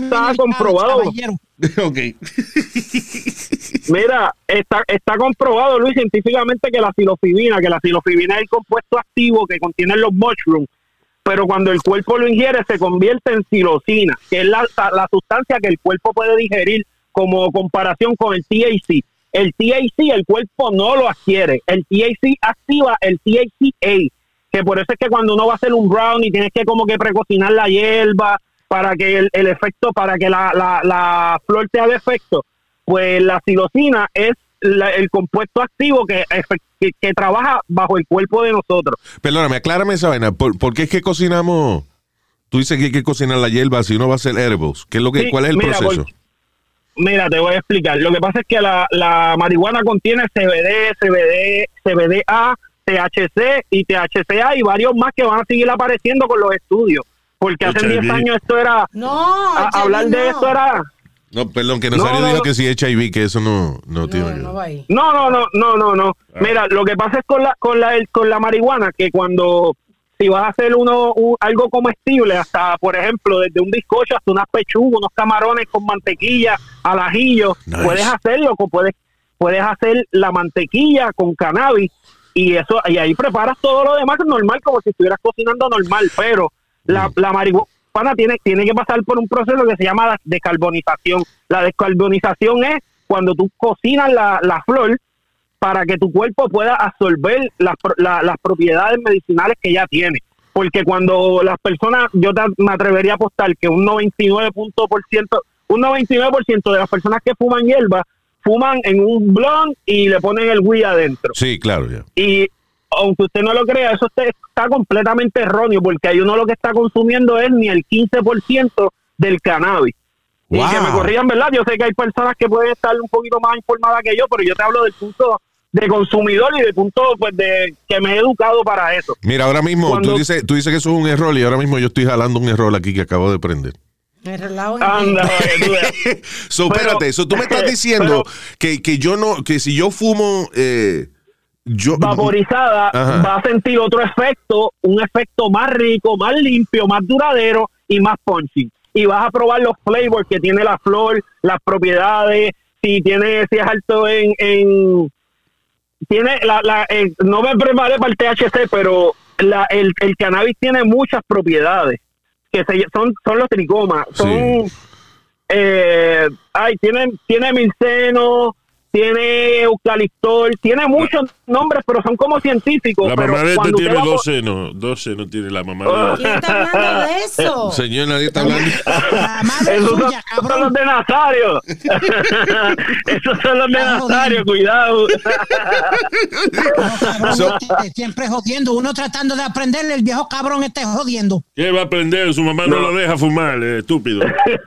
College, comprobado. ok. Mira, está, está comprobado, Luis, científicamente que la silofibina, que la silofibina es el compuesto activo que contienen los mushrooms, pero cuando el cuerpo lo ingiere se convierte en silocina, que es la, la sustancia que el cuerpo puede digerir como comparación con el THC. El THC el cuerpo no lo adquiere, el THC activa el THCA, que por eso es que cuando uno va a hacer un brownie tienes que como que precocinar la hierba para que el, el efecto, para que la, la, la flor te haga efecto pues la psilocina es la- el compuesto activo que, que, que trabaja bajo el cuerpo de nosotros. Perdóname, aclárame esa vaina. ¿Por, por qué es que cocinamos? Tú dices que hay que cocinar la hierba si uno va a hacer edibles. ¿Qué es lo que, Sí, ¿Cuál es el mira, proceso? Mira, te voy a explicar. Lo que pasa es que la, la marihuana contiene CBD, CBD, CBDA, THC y THCA y varios más que van a seguir apareciendo con los estudios. Porque hace HIV. 10 años esto era... No, a- hablar de no. esto era... No, perdón, que No, Nazario no, dijo no. que si HIV, que eso no, no, tiene No, que no. No, no, no, no, no, no. Mira, lo que pasa es con la con la con la marihuana que cuando si vas a hacer uno un- algo comestible, hasta por ejemplo desde un bizcocho hasta unas pechugas, unos camarones con mantequilla, al ajillo, Nice. puedes hacerlo, puedes puedes hacer la mantequilla con cannabis y eso y ahí preparas todo lo demás normal como si estuvieras cocinando normal, pero la, la marihuana tiene, tiene que pasar por un proceso que se llama la descarbonización. La descarbonización es cuando tú cocinas la, la flor para que tu cuerpo pueda absorber las, la- las propiedades medicinales que ya tiene. Porque cuando las personas, yo te- me atrevería a apostar que un 99 punto por ciento, un 99% de las personas que fuman hierba fuman en un blond y le ponen el weed adentro. Sí, claro, ya. Y aunque usted no lo crea, eso está, completamente erróneo porque ahí uno lo que está consumiendo es ni el 15% del cannabis. Y que me corrían, ¿verdad? Yo sé que hay personas que pueden estar un poquito más informadas que yo, pero yo te hablo del punto de consumidor y del punto pues de que me he educado para eso. Mira, ahora mismo Cuando- tú, dices, tú dices que eso es un error y ahora mismo yo estoy jalando un error aquí que acabo de prender. Anda. So, espérate, so, tú me estás diciendo que, que yo no, que si yo fumo, eh, yo... vaporizada Ajá. va a sentir otro efecto, un efecto más rico, más limpio, más duradero y más punchy. Y vas a probar los flavors que tiene la flor, las propiedades, si tiene, si es alto en, en tiene la, la eh, no me preparé para el THC, pero la, el, el cannabis tiene muchas propiedades que se, son son los tricomas, son eh, ay, tiene tiene milceno, tiene eucaliptol, tiene muchos nombres, pero son como científicos. La pero mamá de este tiene va por- dos senos. Dos senos tiene la mamá Ah. de ¿Quién está hablando de eso? Señor, nadie está hablando. Esos son, los de Nazario. Esos son los de Nazario, cuidado. No, So- este, siempre jodiendo. Uno tratando de aprenderle, el viejo cabrón esté jodiendo. ¿Qué va a aprender? Su mamá no, lo deja fumar, eh, estúpido.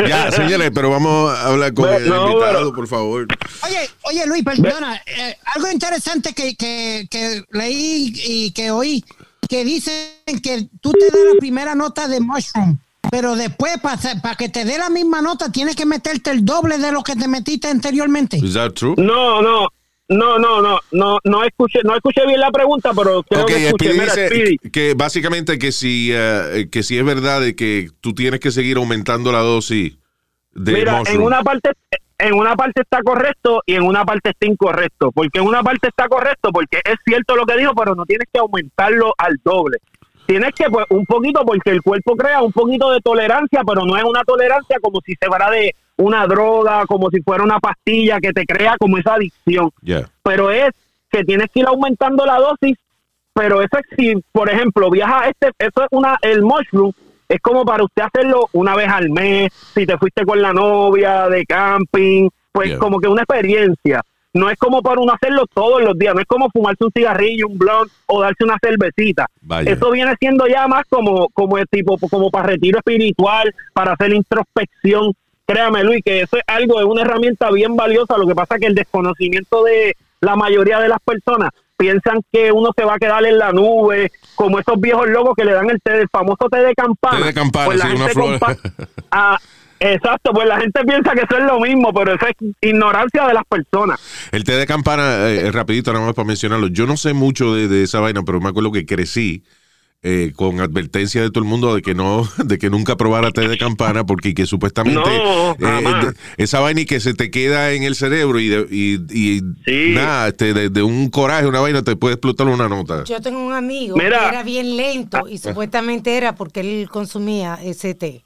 Ya, señores, pero vamos a hablar con No, el no, invitado, pero- por favor. Oye, oye Luis, perdona, eh, algo interesante que, que, que leí y que oí, que dicen que tú te das la primera nota de mushroom, pero después para que te dé la misma nota tienes que meterte el doble de lo que te metiste anteriormente. Is that true? No, no. No, no, no, no, no escuché, no escuché bien la pregunta, pero creo Ok, que escuché. Mira, dice que básicamente que si, eh, que si es verdad de que tú tienes que seguir aumentando la dosis de Mira, mushroom. en una parte en una parte está correcto y en una parte está incorrecto. Porque en una parte está correcto porque es cierto lo que dijo, pero no tienes que aumentarlo al doble. Tienes que, pues, un poquito, porque el cuerpo crea un poquito de tolerancia, pero no es una tolerancia como si se fuera de una droga, como si fuera una pastilla que te crea como esa adicción. Ya. Pero es que tienes que ir aumentando la dosis, pero eso es si, por ejemplo, viaja este, eso es una, el mushroom, es como para usted hacerlo una vez al mes, si te fuiste con la novia de camping, pues Yeah. como que una experiencia. no es como para uno hacerlo todos los días, no es como fumarse un cigarrillo, un blunt o darse una cervecita. Vaya. Eso viene siendo ya más como, como el tipo, como para retiro espiritual, para hacer introspección. Créame, Luis, que eso es algo, es una herramienta bien valiosa. Lo que pasa es que el desconocimiento de la mayoría de las personas piensan que uno se va a quedar en la nube, como esos viejos locos que le dan el té, el famoso té de campana. Té de campana, Pues la sí, una flor. Ah, exacto, pues la gente piensa que eso es lo mismo, pero eso es ignorancia de las personas. El té de campana, eh, rapidito nada más para mencionarlo. Yo no sé mucho de, de esa vaina, pero me acuerdo que crecí eh, con advertencia de todo el mundo de que no, de que nunca probara té de campana, porque que supuestamente No, eh, de- esa vaina y que se te queda en el cerebro y, de- y, y Sí. nada, este, de, de un coraje, una vaina, te puede explotar una nota. Yo tengo un amigo Mira. que era bien lento y supuestamente era porque él consumía ese té.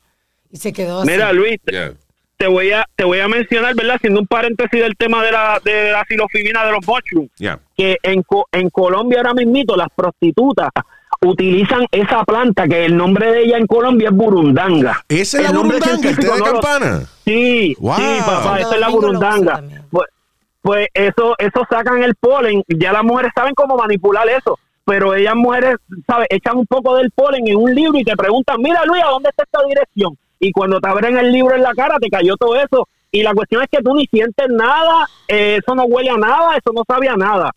Y se quedó así. Mira, Luis, te- Yeah. te voy a te voy a mencionar, ¿verdad? Haciendo un paréntesis del tema de la de la silofibina de los mushrooms, Yeah. que en, Co- en Colombia ahora mismito las prostitutas utilizan esa planta que el nombre de ella en Colombia es burundanga. ¿Esa es la El nombre burundanga, el té científico de no lo- campana? Sí, Wow. sí, papá, esa es la burundanga. Pues, pues eso, eso sacan el polen, ya las mujeres saben cómo manipular eso, pero ellas mujeres, ¿sabes? Echan un poco del polen en un libro y te preguntan, mira Luis, ¿a dónde está esta dirección? Y cuando te abren el libro en la cara, te cayó todo eso. Y la cuestión es que tú ni sientes nada, eh, eso no huele a nada, eso no sabe a nada.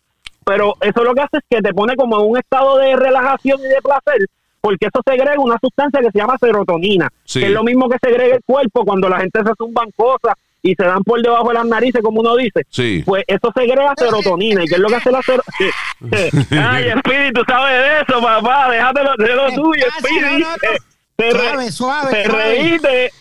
Pero eso lo que hace es que te pone como en un estado de relajación y de placer, porque eso segrega una sustancia que se llama serotonina, Sí. que es lo mismo que segrega el cuerpo cuando la gente se zumban cosas y se dan por debajo de las narices, como uno dice. Sí. Pues eso segrega serotonina. ¿Y qué es lo que hace la serotonina? Ay, Espíritu, sabes de eso, papá. Déjatelo de lo ¿Qué tuyo? Espíritu. No, no, no. Eh, Suave, suave, te suave. reíste.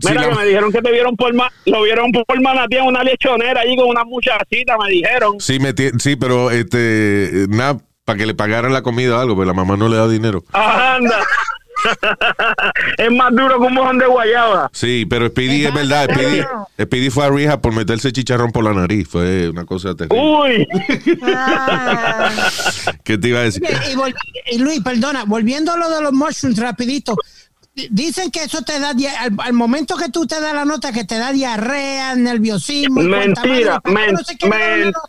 Sí, Mira que me dijeron que te vieron por ma- lo vieron por manatí en una lechonera allí con una muchachita, me dijeron. Sí, me sí, pero este, nada, para que le pagaran la comida o algo, pero la mamá no le da dinero. Anda. es más duro que un mojón de guayaba. Sí, pero Speedy es verdad, Speedy, Speedy fue a rehab por meterse chicharrón por la nariz, fue una cosa terrible. Uy. Ah, ¿Qué te iba a decir? Y, y Luis, perdona, volviendo a lo de los mushrooms rapidito. Di- Dicen que eso te da, al, al momento que tú te das la nota, que te da diarrea, nerviosismo. Mentira, madre, ¿para qué men- no?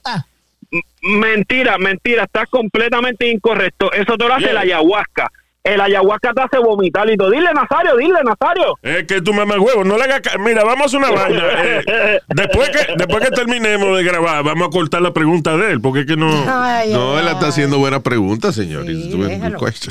Mentira, mentira, estás completamente incorrecto. Eso te lo hace la ayahuasca. El ayahuasca te hace vomitar y todo. Dile, Nazario, dile, Nazario. Es que tu mamá huevo, no le hagas Mira, vamos a hacer una vaina. eh, después, que, después que terminemos de grabar, vamos a cortar la pregunta de él, porque es que no. ay, No, ay, él está haciendo buenas preguntas, señor. Sí.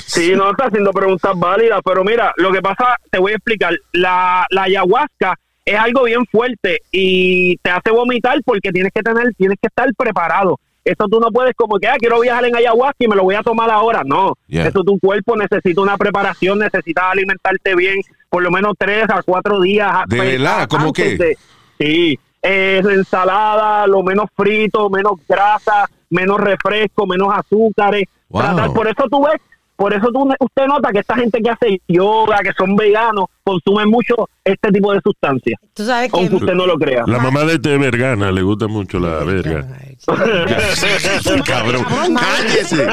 Sí, no está haciendo preguntas válidas, pero mira, lo que pasa, te voy a explicar. La, la ayahuasca es algo bien fuerte y te hace vomitar porque tienes que tener, tienes que estar preparado. Eso tú no puedes como que, ah, quiero viajar en ayahuasca y me lo voy a tomar ahora. No, Yeah. eso tu cuerpo necesita una preparación, necesitas alimentarte bien, por lo menos tres a cuatro días. ¿De pues, verdad? ¿Cómo qué? de- sí, eh, ensalada, lo menos frito, menos grasa, menos refresco, menos azúcares. Wow. Tratar- por eso tú ves, por eso tú, usted nota que esta gente que hace yoga, que son veganos, consumen mucho este tipo de sustancias, Tú sabes que. aunque usted no lo crea. La mamá de este vergana le gusta mucho la verga. Cabrón, cállese.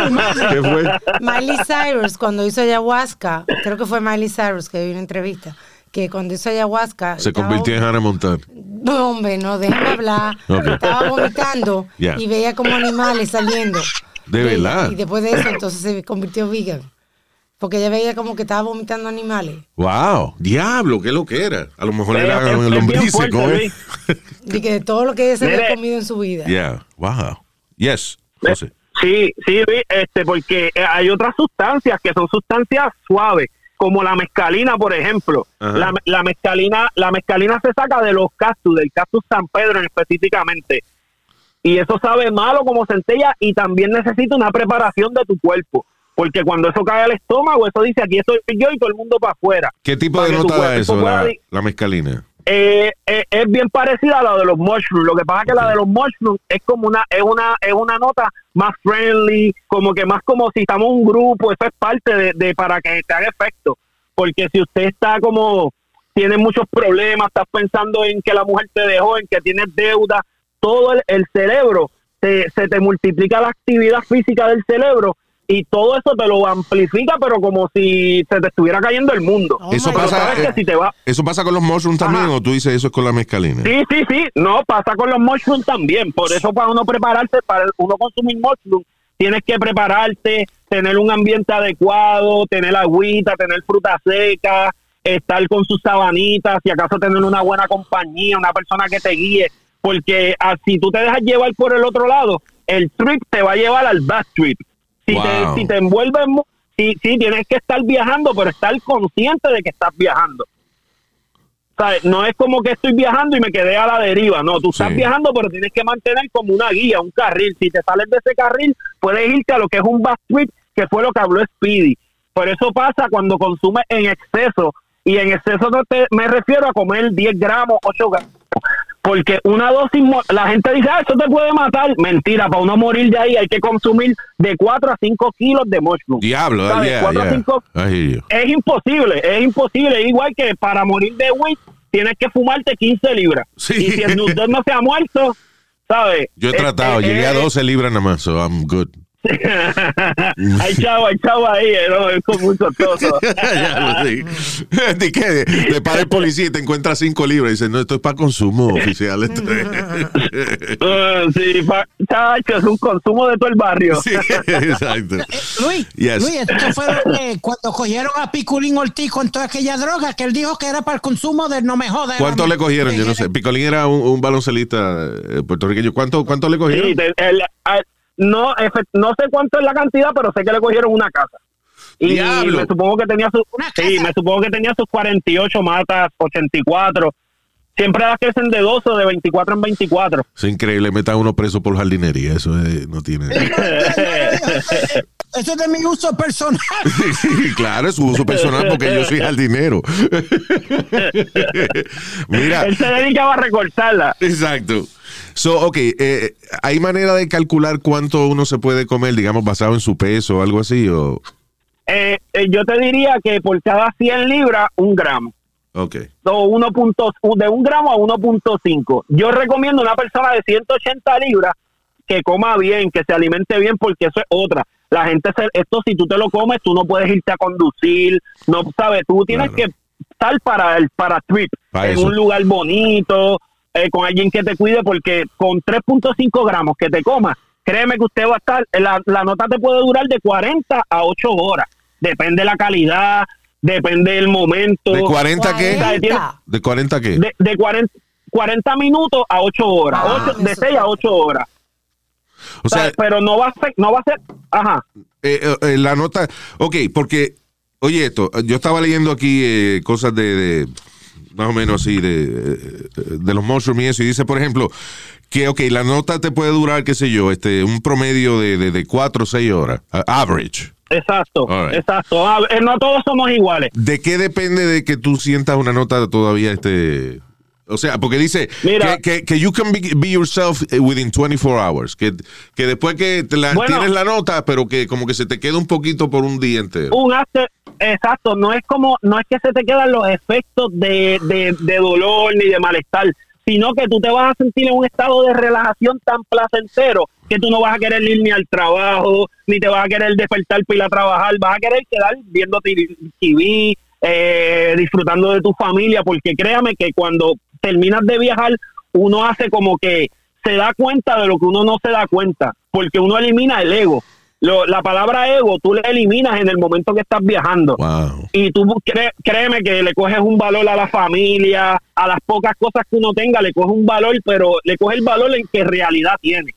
¿Qué fue? Miley Cyrus, cuando hizo ayahuasca, creo que fue Miley Cyrus que vi una entrevista, que cuando hizo ayahuasca. Se convirtió en Hannah Montana. No, hombre, no, déjame hablar. Estaba vomitando y veía como animales saliendo. ¿De verdad? Y después de eso, entonces se convirtió vegan. Porque ella veía como que estaba vomitando animales. Wow, diablo, qué lo que era. A lo mejor era bien lombrices. Luis. Y que de todo lo que ella se había comido en su vida. Yeah, wow. Yes, José. Sí, sí, este, porque eh, hay otras sustancias que son sustancias suaves, como la mescalina, por ejemplo. La, la mescalina, la mescalina se saca de los cactus, del cactus San Pedro específicamente. Y eso sabe malo como centella y también necesita una preparación de tu cuerpo. Porque cuando eso cae al estómago, eso dice aquí estoy yo y todo el mundo para afuera. ¿Qué tipo de nota da eso, la mezcalina? eh, eh, es bien parecida a la de los mushrooms. Lo que pasa es que la de los mushrooms es como una es una es una nota más friendly, como que más como si estamos un grupo. Eso es parte de, de para que te haga efecto. Porque si usted está como tiene muchos problemas, estás pensando en que la mujer te dejó, en que tienes deuda, todo el, el cerebro se, se te multiplica la actividad física del cerebro y todo eso te lo amplifica, pero como si se te estuviera cayendo el mundo. Oh eso pasa, eh, si te va, eso pasa con los mushrooms también, o tú dices eso es con la mescalina. Sí, sí, sí. No, pasa con los mushrooms también. Por eso para uno prepararse, para uno consumir mushrooms, tienes que prepararte, tener un ambiente adecuado, tener agüita, tener fruta seca, estar con sus sabanitas, si acaso tener una buena compañía, una persona que te guíe. Porque ah, si tú te dejas llevar por el otro lado, el trip te va a llevar al bad trip. Si, Wow. te, si te envuelves, sí, sí, tienes que estar viajando, pero estar consciente de que estás viajando. ¿sabes? No es como que estoy viajando y me quedé a la deriva, no, tú estás Sí. viajando pero tienes que mantener como una guía, un carril, si te sales de ese carril puedes irte a lo que es un back trip, que fue lo que habló Speedy, por eso pasa cuando consumes en exceso, y en exceso no te, me refiero a comer 10 gramos, 8 gramos, porque una dosis, la gente dice, ah, eso te puede matar, mentira, para uno morir de ahí hay que consumir de 4 a 5 kilos de mushroom. Diablo, yeah, Cuatro a yeah. cinco- I hear you. es imposible, es imposible. Igual que para morir de weed tienes que fumarte 15 libras. Sí. Y si Snoop Dogg no se ha muerto, ¿sabes? Yo he Eh, tratado, eh, llegué a eh, 12 libras nada más, so I'm good. Hay chavo, hay chavo ahí, eh, ¿no? Es como muy costoso. ya lo sé. ¿De qué? Te para el policía y te encuentra 5 libras y dice, no, esto es para consumo oficial. esto es". Eh, sí, pa- chacho, es un consumo de todo el barrio. sí, exacto. Eh, Luis, Yes. Luis, esto fue lo que cuando cogieron a Piculín Ortiz con toda aquella droga que él dijo que era para el consumo de no me jodas. ¿Cuánto le cogieron? Yo no sé. Picolín era un, un baloncelista eh, puertorriqueño. ¿Cuánto, cuánto le cogieron? Sí, el- no, no sé cuánto es la cantidad, pero sé que le cogieron una casa. Y Diablo. me supongo que tenía sus Una sí, me supongo que tenía sus 48 matas, 84. Siempre las crecen de 12 o de 24 en 24. Es increíble, metan uno preso por jardinería. Eso es- no tiene. Eso es de mi uso personal. claro, es su uso personal porque yo soy jardinero. Mira. Él se dedicaba a recortarla. Exacto. So, ok, eh, ¿hay manera de calcular cuánto uno se puede comer, digamos, basado en su peso o algo así? O... Eh, eh, yo te diría que por cada 100 libras, un gramo. Ok. o 1 punto- de un gramo a 1.5. Yo recomiendo a una persona de 180 libras que coma bien, que se alimente bien, porque eso es otra. La gente, se- esto si tú te lo comes, tú no puedes irte a conducir, no sabes, tú tienes Claro. que estar para el para trip, Pa' en eso. un lugar bonito, eh, con alguien que te cuide, porque con 3.5 gramos que te comas, créeme que usted va a estar, la, la nota te puede durar de 40 a 8 horas, depende de la calidad, depende del momento. ¿De 40 qué? ¿De 40 qué? De, de 40, 40 minutos a 8 horas, Ah, ocho- de eso 6 a sí. 8 horas. o sea, pero no va a ser, no va a ser, ajá. eh, eh, eh, la nota. Ok, porque, oye, esto, yo estaba leyendo aquí eh, cosas de, de- más o menos así, de, eh, de los mushrooms y eso, y dice, por ejemplo, que, ok, la nota te puede durar, qué sé yo, este, un promedio de, de, de 4 o 6 horas, average. Exacto, right. exacto. Eh, no todos somos iguales. ¿De qué depende de que tú sientas una nota todavía este o sea, porque dice Mira. que, que, que you can be, be yourself eh, within 24 hours, que, que después que te la- Bueno. tienes la nota, pero que como que se te queda un poquito por un día entero. Un after, exacto, no es como, no es que se te quedan los efectos de, de, de dolor ni de malestar, sino que tú te vas a sentir en un estado de relajación tan placentero que tú no vas a querer ir ni al trabajo, ni te vas a querer despertar para ir a trabajar, vas a querer quedar viendo TV, eh, disfrutando de tu familia, porque créame que cuando terminas de viajar, uno hace como que se da cuenta de lo que uno no se da cuenta, porque uno elimina el ego. Lo- la palabra ego tú la eliminas en el momento que estás viajando. Wow. Y tú cre- créeme que le coges un valor a la familia, a las pocas cosas que uno tenga, le coges un valor, pero le coges el valor en que realidad tiene.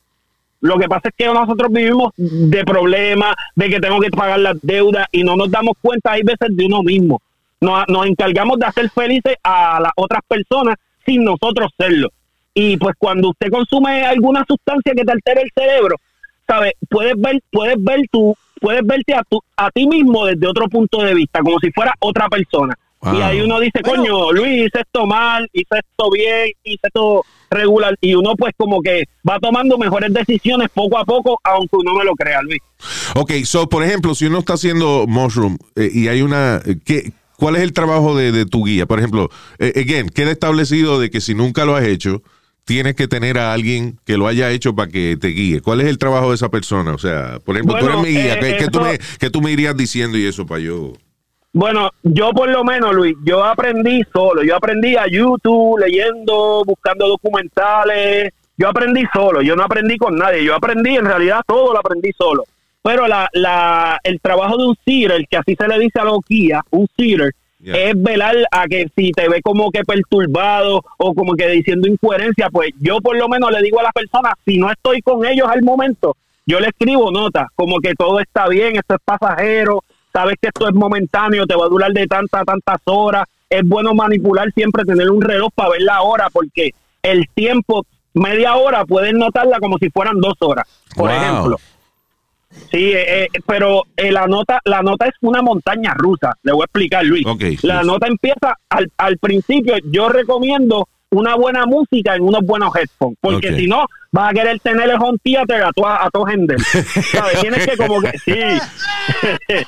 Lo que pasa es que nosotros vivimos de problemas, de que tengo que pagar las deudas y no nos damos cuenta, hay veces, de uno mismo. Nos, nos encargamos de hacer felices a las otras personas sin nosotros serlo. Y pues cuando usted consume alguna sustancia que te altere el cerebro, ¿sabes? Puedes ver, puedes ver tú, puedes verte a, tu, a ti mismo desde otro punto de vista, como si fuera otra persona. Wow. Y ahí uno dice, Bueno. coño, Luis, hice esto mal, hice esto bien, hice esto regular. Y uno pues como que va tomando mejores decisiones poco a poco, aunque uno no lo crea, Luis. Ok, so, por ejemplo, si uno está haciendo mushroom eh, y hay una... eh, ¿qué, ¿Cuál es el trabajo de, de tu guía? Por ejemplo, eh, again, queda establecido de que si nunca lo has hecho, tienes que tener a alguien que lo haya hecho para que te guíe? ¿Cuál es el trabajo de esa persona? O sea, por ejemplo, tú Bueno, eres mi guía. eh, ¿Qué, qué tú eso- me, qué tú me irías diciendo y eso para yo? Bueno, yo por lo menos, Luis, yo aprendí solo. Yo aprendí a YouTube, leyendo, buscando documentales. Yo aprendí solo, yo no aprendí con nadie. Yo aprendí, en realidad, todo lo aprendí solo. Pero la, la, el trabajo de un seater, que así se le dice a los guías, un seater, Yeah. es velar a que si te ve como que perturbado o como que diciendo incoherencia, pues yo por lo menos le digo a las personas, si no estoy con ellos al momento, yo le escribo notas, como que todo está bien, esto es pasajero, sabes que esto es momentáneo, te va a durar de tantas, tantas horas, es bueno manipular siempre, tener un reloj para ver la hora, porque el tiempo, media hora, pueden notarla como si fueran dos horas, por Wow. ejemplo. Sí, eh, eh, pero eh, la nota la nota es una montaña rusa. Le voy a explicar, Luis. La nota empieza al, al principio. Yo recomiendo una buena música en unos buenos headphones, porque si no vas a querer tener el home theater a tu a tu gente. ¿Sabes? Tienes que como que sí.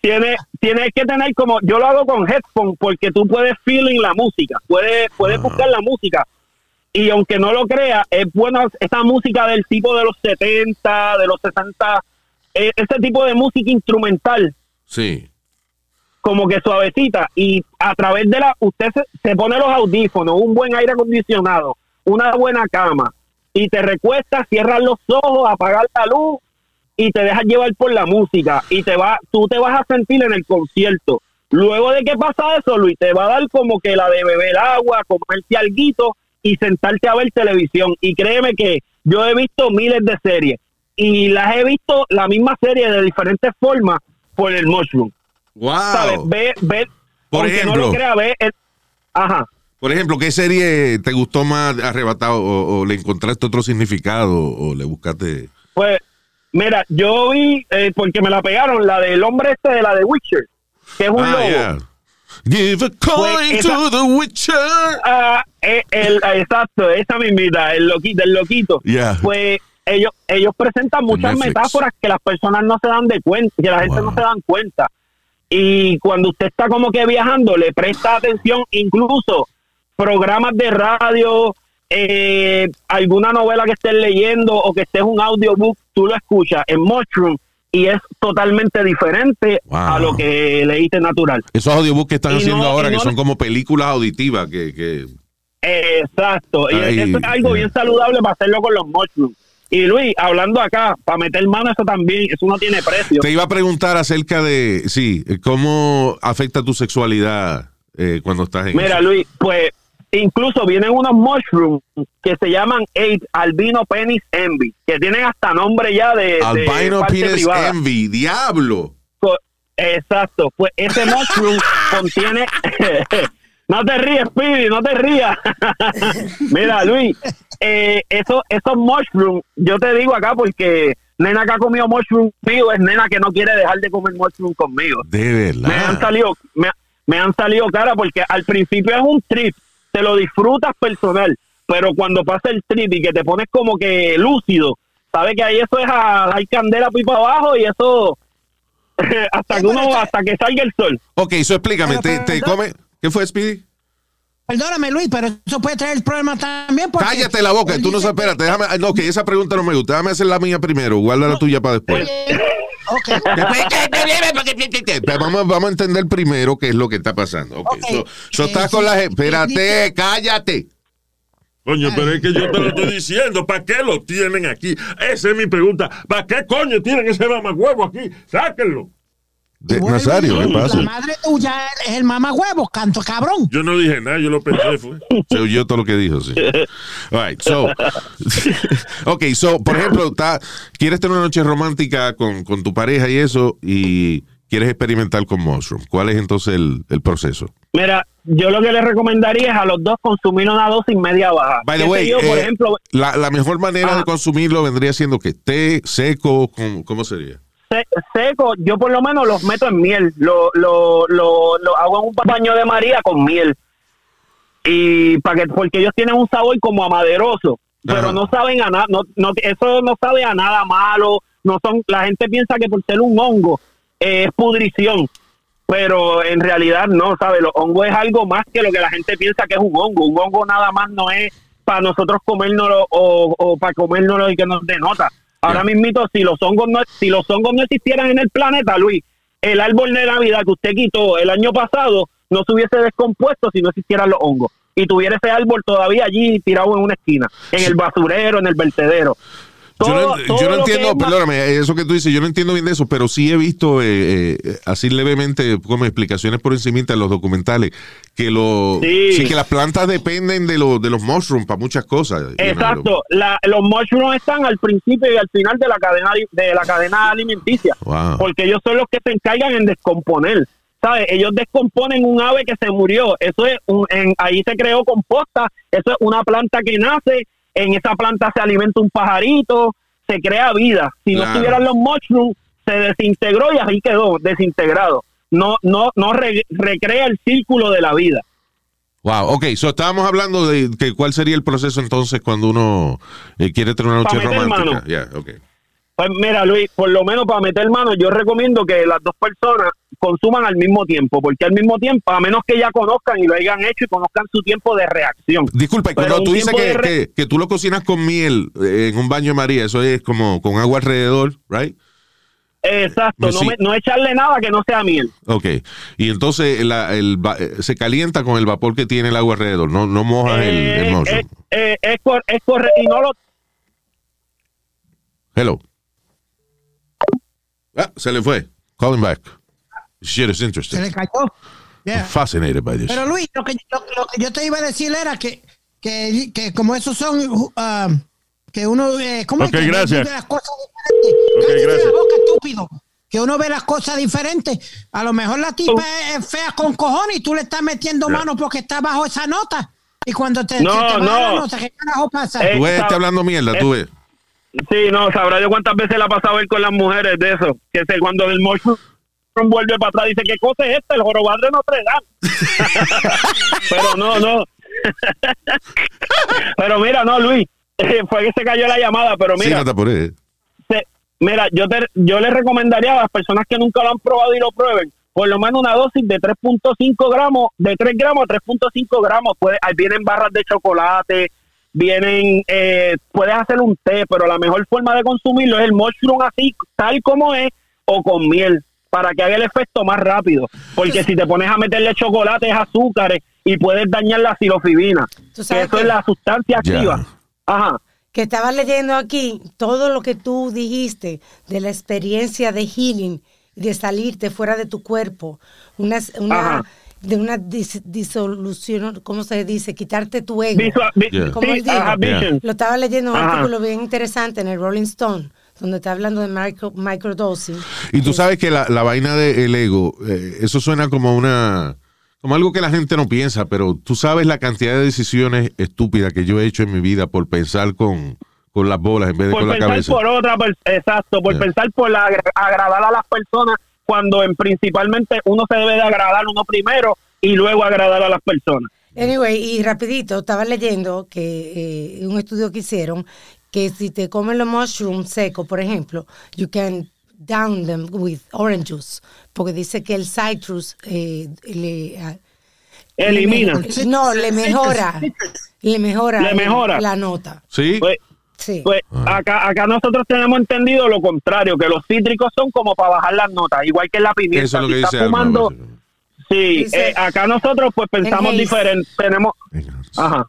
tienes tienes que tener como yo lo hago con headphones porque tú puedes feeling la música, puedes puedes buscar la música y aunque no lo crea, es buena esa música del tipo de los 70, de los 60, ese tipo de música instrumental, Sí. como que suavecita, y a través de la, usted se, se pone los audífonos, un buen aire acondicionado, una buena cama, y te recuestas, cierras los ojos, apagas la luz, y te dejas llevar por la música, y te va, tú te vas a sentir en el concierto. Luego de que pasa eso, Luis, te va a dar como que la de beber agua, comerte alguito y sentarte a ver televisión. Y créeme que yo he visto miles de series y las he visto la misma serie de diferentes formas por el Mushroom. ¿Sabes? Wow. Ve, ve, Por ejemplo. no lo crea, ve. el- ajá. Por ejemplo, ¿qué serie te gustó más arrebatado o, o le encontraste otro significado o le buscaste? Pues, mira, yo vi, eh, porque me la pegaron, la del hombre este de la de Witcher, que es un Ah, lobo. yeah. Give a coin Pues esa- to the witcher. Eh, el, exacto, esa mismita, el loquito, el loquito. Yeah. Pues ellos, ellos presentan muchas Netflix. metáforas que las personas no se dan de cuenta, que la gente Wow. no se dan cuenta. Y cuando usted está como que viajando, le presta atención, incluso programas de radio, eh, alguna novela que estés leyendo o que estés un audiobook, tú lo escuchas en Mushroom y es totalmente diferente Wow. a lo que leíste natural. Esos audiobooks que están Y haciendo no- ahora, que son como películas auditivas, que, que Exacto, y eso es algo bien saludable para hacerlo con los mushrooms. Y Luis, hablando acá, para meter mano eso también, eso no tiene precio. te iba a preguntar acerca de, sí, cómo afecta tu sexualidad eh, cuando estás en Mira, eso. Luis, pues incluso vienen unos mushrooms que se llaman 8 Albino Penis Envy, que tienen hasta nombre ya de, de Albino parte Penis privada. Envy, diablo. Co- Exacto, pues ese mushroom contiene... no te ríes, Speedy, no te rías. Mira, Luis, eh, eso, esos mushrooms, yo te digo acá porque nena que ha comido mushroom conmigo es nena que no quiere dejar de comer mushroom conmigo. De Me han verdad. salido, me, me han salido cara porque al principio es un trip, te lo disfrutas personal, pero cuando pasa el trip y que te pones como que lúcido, sabes que ahí eso es a, hay candela pipa abajo y eso hasta que uno, hasta que salga el sol. Ok, eso explícame, Pero, te, te come, ¿qué fue Speedy? Perdóname, Luis, pero eso puede traer problemas también. porque Cállate la boca, tú no sabes, espérate, déjame, ay, no, que esa pregunta no me gusta, déjame hacer la mía primero, guarda la tuya para después. que- Ok. Pero Vamos, vamos a entender primero qué es lo que está pasando. Ok, Ok. so- so Eh, estás sí. con la gente. Espérate, cállate. Coño, pero es que yo te lo estoy diciendo. ¿Para qué lo tienen aquí? Esa es mi pregunta. ¿Para qué coño tienen ese mamacuevo aquí? Sáquenlo. De- Nazario, ¿qué pasa? La madre tuya es el mamá huevo, canto cabrón. Yo no dije nada, yo lo pensé, fue. Se oyó todo lo que dijo, sí. All right, so. ok, so, por ejemplo, quieres tener una noche romántica con, con tu pareja y eso, y quieres experimentar con Mushroom. ¿Cuál es entonces el, el proceso? Mira, yo lo que les recomendaría es a los dos consumir una dosis media baja. By the ¿Qué sé way, yo, por eh, ejemplo, la, la mejor manera Ah. de consumirlo vendría siendo que té seco, ¿cómo, cómo sería? Se- seco, yo por lo menos los meto en miel, lo, lo, lo, lo hago en un baño de María con miel. Y para que, porque ellos tienen un sabor como amaderoso, pero Ajá. no saben a nada, no, no, eso no sabe a nada malo, no son, la gente piensa que por ser un hongo eh, es pudrición, pero en realidad no, ¿sabe? Los hongos es algo más que lo que la gente piensa que es un hongo, un hongo nada más no es para nosotros comérnoslo o, o para comérnoslo y que nos denota. Ahora Ya. mismito, si los hongos no, si los hongos no existieran en el planeta, Luis, el árbol de Navidad que usted quitó el año pasado no se hubiese descompuesto si no existieran los hongos. Y tuviera ese árbol todavía allí tirado en una esquina, en el basurero, en el vertedero. Yo no, Todo- yo todo no lo que entiendo, es perdóname, eso que tú dices, yo no entiendo bien de eso, pero sí he visto eh, eh, así levemente como explicaciones por encima en los documentales que lo, Sí. sí, que las plantas dependen de, los de los mushrooms para muchas cosas. you know, Exacto, la- los mushrooms están al principio y al final de la cadena de la cadena alimenticia, Wow. porque ellos son los que se encargan en descomponer. ¿Sabes? Ellos descomponen un ave que se murió. Eso es un, en, ahí se creó composta. Eso es una planta que nace. En esa planta se alimenta un pajarito. Se crea vida. Si no estuvieran los mushrooms, se desintegró y ahí quedó desintegrado. No, no, no re- recrea el círculo de la vida. Wow, ok, so estábamos hablando de que cuál sería el proceso entonces cuando uno eh, quiere tener una noche romántica. Yeah. Pues mira, Luis, por lo menos para meter mano, yo recomiendo que las dos personas consuman al mismo tiempo, porque al mismo tiempo, a menos que ya conozcan y lo hayan hecho y conozcan su tiempo de reacción. Disculpa, Pero cuando tú dices que, re- que- que tú lo cocinas con miel eh, en un baño de María, eso es como con agua alrededor, right? Exacto, no, me- no echarle nada que no sea miel. Ok, y entonces la- el eh, se calienta con el vapor que tiene el agua alrededor, no, no mojas el, el Eh, es, eh, es, cor- es correcto, y no lo... Hello. Ah, se le fue. Call him back. Shit is Se interesting. le cayó. Yeah. I'm fascinated by this. Pero Luis, lo que, lo, lo que yo te iba a decir era que, que, que como esos son, uh, que uno, eh, ¿cómo es Ok, que gracias. ve las cosas diferentes? Ok, Cállate la gracias. boca, estúpido. Que uno ve las cosas diferentes. A lo mejor la tipa es, es fea con cojones y tú le estás metiendo mano porque está bajo esa nota. Y cuando te, No, se te baja la no. nota, ¿qué carajo pasa? Eh, tú ves este hablando mierda, tú ves. Sí, no, sabrá yo cuántas veces le ha pasado él con las mujeres de eso. Que se, cuando el mushroom vuelve para atrás, dice, ¿qué cosa es esta? El jorobado de Notre Dame. Pero no, no. pero mira, no, Luis, fue que se cayó la llamada, pero Sí, mira, no te apures. se- mira, yo te, yo le recomendaría a las personas que nunca lo han probado y lo prueben, por lo menos una dosis de 3.5 gramos, de 3 gramos a 3.5 gramos. Puede, ahí vienen barras de chocolate, vienen, eh, puedes hacer un té, pero la mejor forma de consumirlo es el mushroom así, tal como es, o con miel, para que haga el efecto más rápido. Porque si te pones a meterle chocolates, azúcares, y puedes dañar la silofibina, Tú que eso que- es la sustancia activa. Ajá. que estaba leyendo aquí todo lo que tú dijiste de la experiencia de healing y de salirte fuera de tu cuerpo, una. De una dis- disolución, ¿cómo se dice? Quitarte tu ego. Visual, vi- Yeah. Él dijo. vision. Lo estaba leyendo en un artículo bien interesante en el Rolling Stone, donde está hablando de micro, microdosing. Y tú sabes que la, la vaina del ego, eh, eso suena como una. Como algo que la gente no piensa, pero tú sabes la cantidad de decisiones estúpidas que yo he hecho en mi vida por pensar con, con las bolas en vez de por con la pensar cabeza. por otra exacto por Yeah. pensar por la- agradar a las personas cuando en principalmente uno se debe de agradar uno primero y luego agradar a las personas Anyway, y rapidito, estaba leyendo que eh, un estudio que hicieron que si te comen los mushrooms secos, por ejemplo, you can down them with orange juice, porque dice que el citrus eh, le ah, elimina le- no, le mejora, le mejora, Le mejora. la nota. Sí. pues, Sí. pues acá acá nosotros tenemos entendido lo contrario que los cítricos son como para bajar las notas igual que la pimienta Eso es lo que dice Alma, fumando básicamente. sí Dice- eh, acá nosotros pues pensamos diferente tenemos Enhance. ajá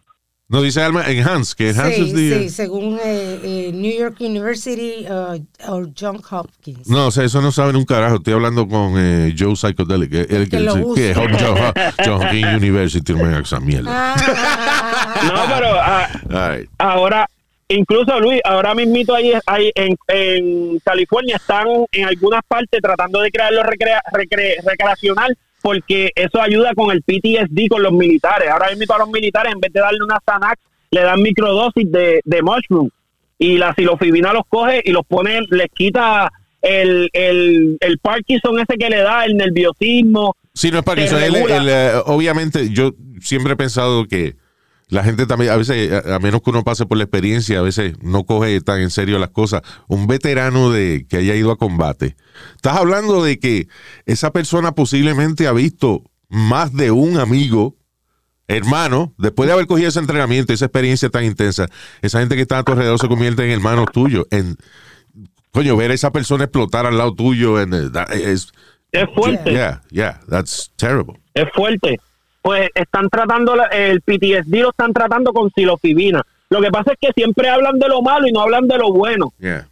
No dice Alma, enhance, que enhance Sí, es sí, según eh, eh, New York University uh, o John Hopkins. No, o sea, eso no saben un carajo. Estoy hablando con eh, Joe Psychedelic. El, el, que lo sí, use. que es John, John Hopkins University. no me hagas esa mierda. Ah, no pero ah, All right. Ahora, incluso Luis, ahora mismito ahí, ahí en, en California están en algunas partes tratando de crearlo recrea- recre- recreacional porque eso ayuda con el PTSD con los militares. Ahora mismo a los militares en vez de darle una Xanax le dan microdosis de, de mushroom y la silofibina los coge y los pone, les quita el, el, el Parkinson ese que le da, el nerviosismo. Sí, no es Se eso. Él- él, eh, obviamente, yo siempre he pensado que la gente también, a veces, a, a menos que uno pase por la experiencia, a veces no coge tan en serio las cosas. Un veterano de que haya ido a combate. Estás hablando de que esa persona posiblemente ha visto más de un amigo hermano, después de haber cogido ese entrenamiento, esa experiencia tan intensa, esa gente que está a tu alrededor se convierte en hermanos tuyos. En, coño, ver a esa persona explotar al lado tuyo en, eh, that es, Es fuerte. yeah, yeah, that's terrible. es fuerte. Pues están tratando, el PTSD lo están tratando con silofibina. Lo que pasa es que siempre hablan de lo malo y no hablan de lo bueno. Yeah.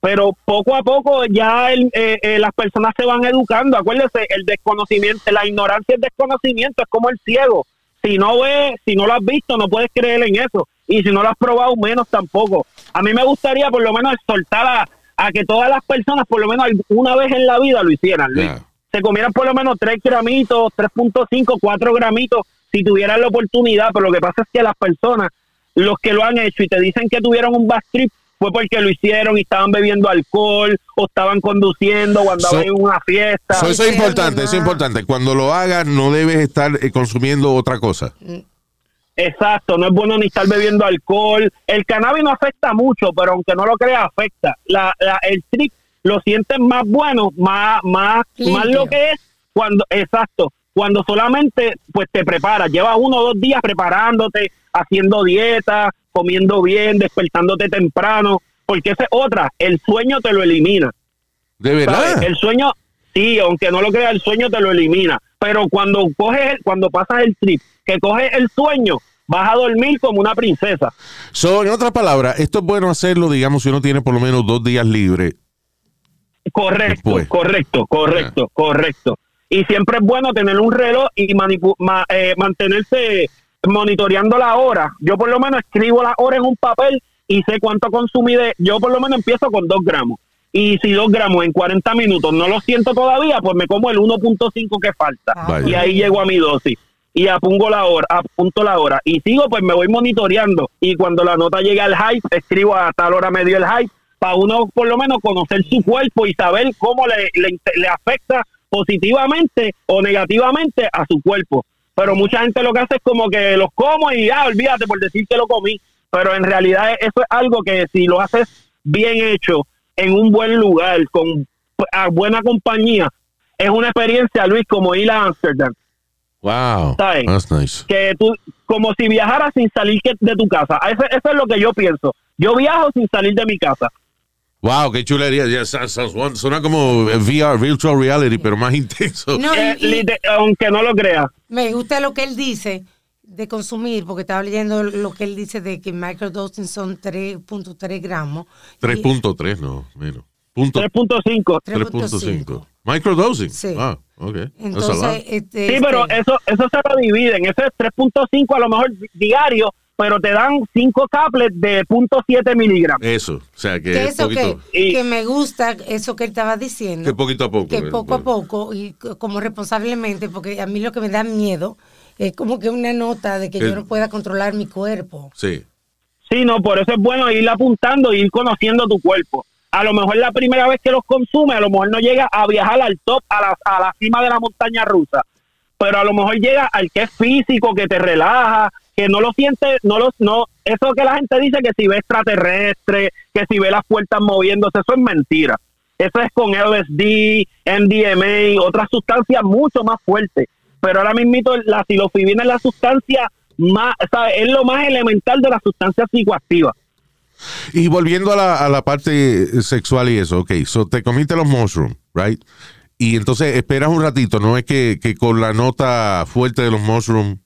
Pero poco a poco ya el- eh, eh, las personas se van educando. Acuérdese, el desconocimiento, la ignorancia es desconocimiento, es como el ciego. Si no ves, si no lo has visto, no puedes creer en eso. Y si no lo has probado, menos tampoco. A mí me gustaría por lo menos exhortar a, a que todas las personas, por lo menos una vez en la vida, lo hicieran. Yeah. Se comieran por lo menos 3 gramitos, 3.5, 4 gramitos, si tuvieran la oportunidad. Pero lo que pasa es que las personas, los que lo han hecho y te dicen que tuvieron un bad trip, fue porque lo hicieron y estaban bebiendo alcohol o estaban conduciendo o andaban So- en una fiesta. So, eso es importante, eso es importante. Cuando lo hagas, no debes estar eh, consumiendo otra cosa. Exacto, no es bueno ni estar bebiendo alcohol. El cannabis no afecta mucho, pero aunque no lo creas, afecta. La, la- el trip lo sientes más bueno, más, más, Limpio. más lo que es cuando, exacto, cuando solamente pues te preparas, llevas uno o dos días preparándote, haciendo dieta, comiendo bien, despertándote temprano, porque esa es otra, el sueño te lo elimina. De ¿sabes? verdad. El sueño, sí, aunque no lo creas, el sueño te lo elimina. Pero cuando coges, el- cuando pasas el trip, que coges el sueño, vas a dormir como una princesa. So, en otras palabras, esto es bueno hacerlo, digamos, si uno tiene por lo menos dos días libres. Correcto, Después. correcto, correcto, correcto. Y siempre es bueno tener un reloj y ma- eh, mantenerse monitoreando la hora. Yo por lo menos escribo la hora en un papel y sé cuánto consumí de... Yo por lo menos empiezo con dos gramos. Y si dos gramos en 40 minutos no lo siento todavía, pues me como el 1.5 que falta. Ah, Y ahí llego a mi dosis. Y apunto la hora, apunto la hora. Y sigo, pues me voy monitoreando. Y cuando la nota llega al hype, escribo a tal hora me dio el hype, para uno por lo menos conocer su cuerpo y saber cómo le, le, le afecta positivamente o negativamente a su cuerpo. Pero mucha gente lo que hace es como que los como y ya, olvídate por decir que lo comí. Pero en realidad eso es algo que si lo haces bien hecho, en un buen lugar, con a buena compañía, es una experiencia, Luis, como ir a Amsterdam. Wow. ¿Sabes? That's nice. que tú, como si viajaras sin salir de tu casa. Eso, eso es lo que yo pienso. Yo viajo sin salir de mi casa. Wow, qué chulería. Ya, suena- como VR, virtual reality, pero más intenso. No, Eh, y- y lite- aunque no lo creas. me gusta lo que él dice de consumir, porque estaba leyendo lo que él dice de que microdosing son 3.3 gramos. Y- 3.3, no, menos. Punto 3.5. 3.5. Microdosing. Sí. Ah, ok. Entonces, este, Sí, pero este, eso eso se lo dividen. Ese es 3.5 a lo mejor di- diario, pero te dan 5 caplets de 0.7 miligramos. Eso, o sea que que es eso que, poquito, Y- que me gusta, eso que él estaba diciendo. que poquito a poco. que eh, poco a poco y como responsablemente, porque a mí lo que me da miedo es como que una nota de que El- yo no pueda controlar mi cuerpo. Sí. Sí, no, por eso es bueno ir apuntando y ir conociendo tu cuerpo. A lo mejor la primera vez que los consume, a lo mejor no llega a viajar al top, a la, a la cima de la montaña rusa, pero a lo mejor llega al que es físico, que te relaja, que no lo siente, no lo, no, eso que la gente dice que si ve extraterrestre, que si ve las puertas moviéndose, eso es mentira. Eso es con LSD, MDMA, otras sustancias mucho más fuertes. Pero ahora mismo la silofibina es la sustancia más, ¿sabe? es lo más elemental de las sustancias psicoactivas. Y volviendo a la, a la parte sexual y eso, ok, so te comiste los mushrooms, right? Y entonces esperas un ratito, no es que, que con la nota fuerte de los mushrooms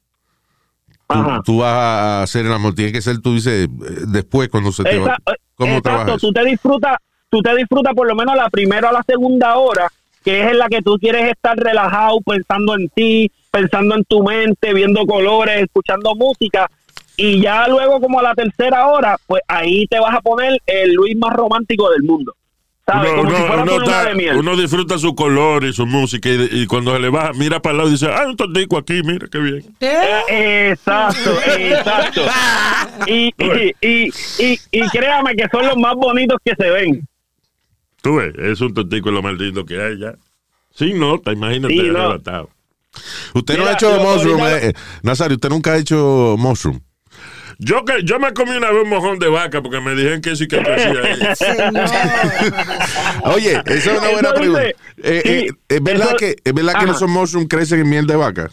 tú, vas a hacer el amor, tiene que ser, tú dices, eh, después cuando se te va. Eh, ¿Cómo exacto, trabajas? tú te disfrutas, tú te disfrutas por lo menos la primera o la segunda hora, que es en la que tú quieres estar relajado, pensando en ti, pensando en tu mente, viendo colores, escuchando música, y ya luego como a la tercera hora, pues ahí te vas a poner el Luis más romántico del mundo. ¿Sabes? Uno, como si uno- fuera uno tu luna está- de miel. uno disfruta su color y su música y, y cuando se le baja, mira para el lado y dice, ah, un tontico aquí, mira qué bien. Eh, Exacto, exacto. Y, y, y, y, y créame que son los más bonitos que se ven. Tú ves, es un tontico lo maldito que hay ya. Sin nota, imagínate, Sí, no. arrebatado. Usted no Mira, ha hecho mushroom, eh, eh, Nazario, usted nunca ha hecho mushroom. Yo, que, yo me comí una vez un mojón de vaca porque me dijeron que sí que crecía. Señor. Oye, esa es una buena Eso pregunta. Eh, eh, ¿Es verdad eso- que, es verdad que esos mushrooms crecen en miel de vaca?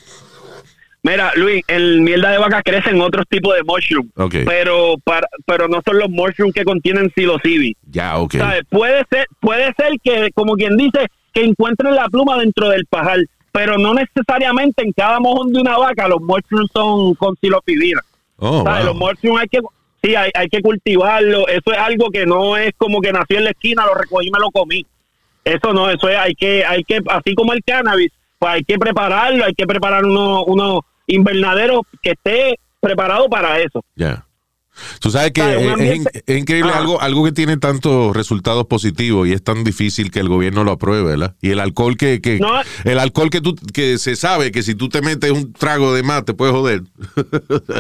Mira, Luis, en mierda de vaca crecen otros tipos de mushroom, Ok. pero para, pero no son los mushroom que contienen psilocibi. Ya, ok. ¿Sabes? Puede ser, puede ser que, como quien dice, que encuentren la pluma dentro del pajar, pero no necesariamente en cada mojón de una vaca los mushrooms son con psilocibina. Oh. Los mushrooms hay que, sí, hay, hay que cultivarlo. Eso es algo que no es como que nació en la esquina, lo recogí y me lo comí. Eso no, eso es, hay que, hay que, así como el cannabis, pues hay que prepararlo, hay que preparar unos unos invernaderos que esté preparado para eso. Ya. Tú sabes que es, increíble Ah. algo, algo que tiene tantos resultados positivos y es tan difícil que el gobierno lo apruebe, ¿verdad? Y el alcohol que, que No. el alcohol que tú que se sabe que si tú te metes un trago de más te puedes joder.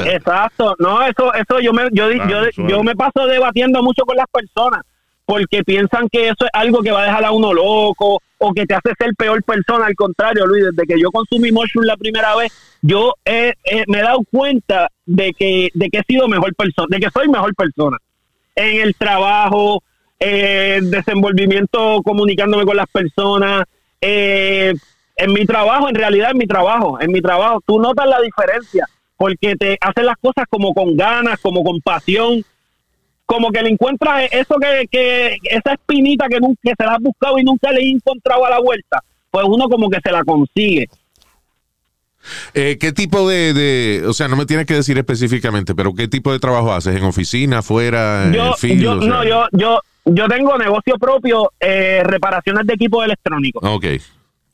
Exacto, no, eso, eso yo me, yo, Ah, yo, yo me paso debatiendo mucho con las personas porque piensan que eso es algo que va a dejar a uno loco o que te hace ser peor persona. Al contrario, Luis, desde que yo consumí mushroom la primera vez, yo eh, eh, me he dado cuenta de que, de que he sido mejor persona, de que soy mejor persona en el trabajo, eh, desenvolvimiento comunicándome con las personas, eh, en mi trabajo, en realidad en mi trabajo, en mi trabajo, tú notas la diferencia porque te hacen las cosas como con ganas, como con pasión, como que le encuentras eso que, que esa espinita que, nunca, que se la has buscado y nunca le he encontrado a la vuelta, pues uno como que se la consigue. Eh, ¿Qué tipo de, de- o sea, no me tienes que decir específicamente, pero qué tipo de trabajo haces? ¿En oficina, afuera, en yo, field? yo, O sea, no, yo, yo, yo tengo negocio propio, eh, reparaciones de equipos electrónicos. Ok.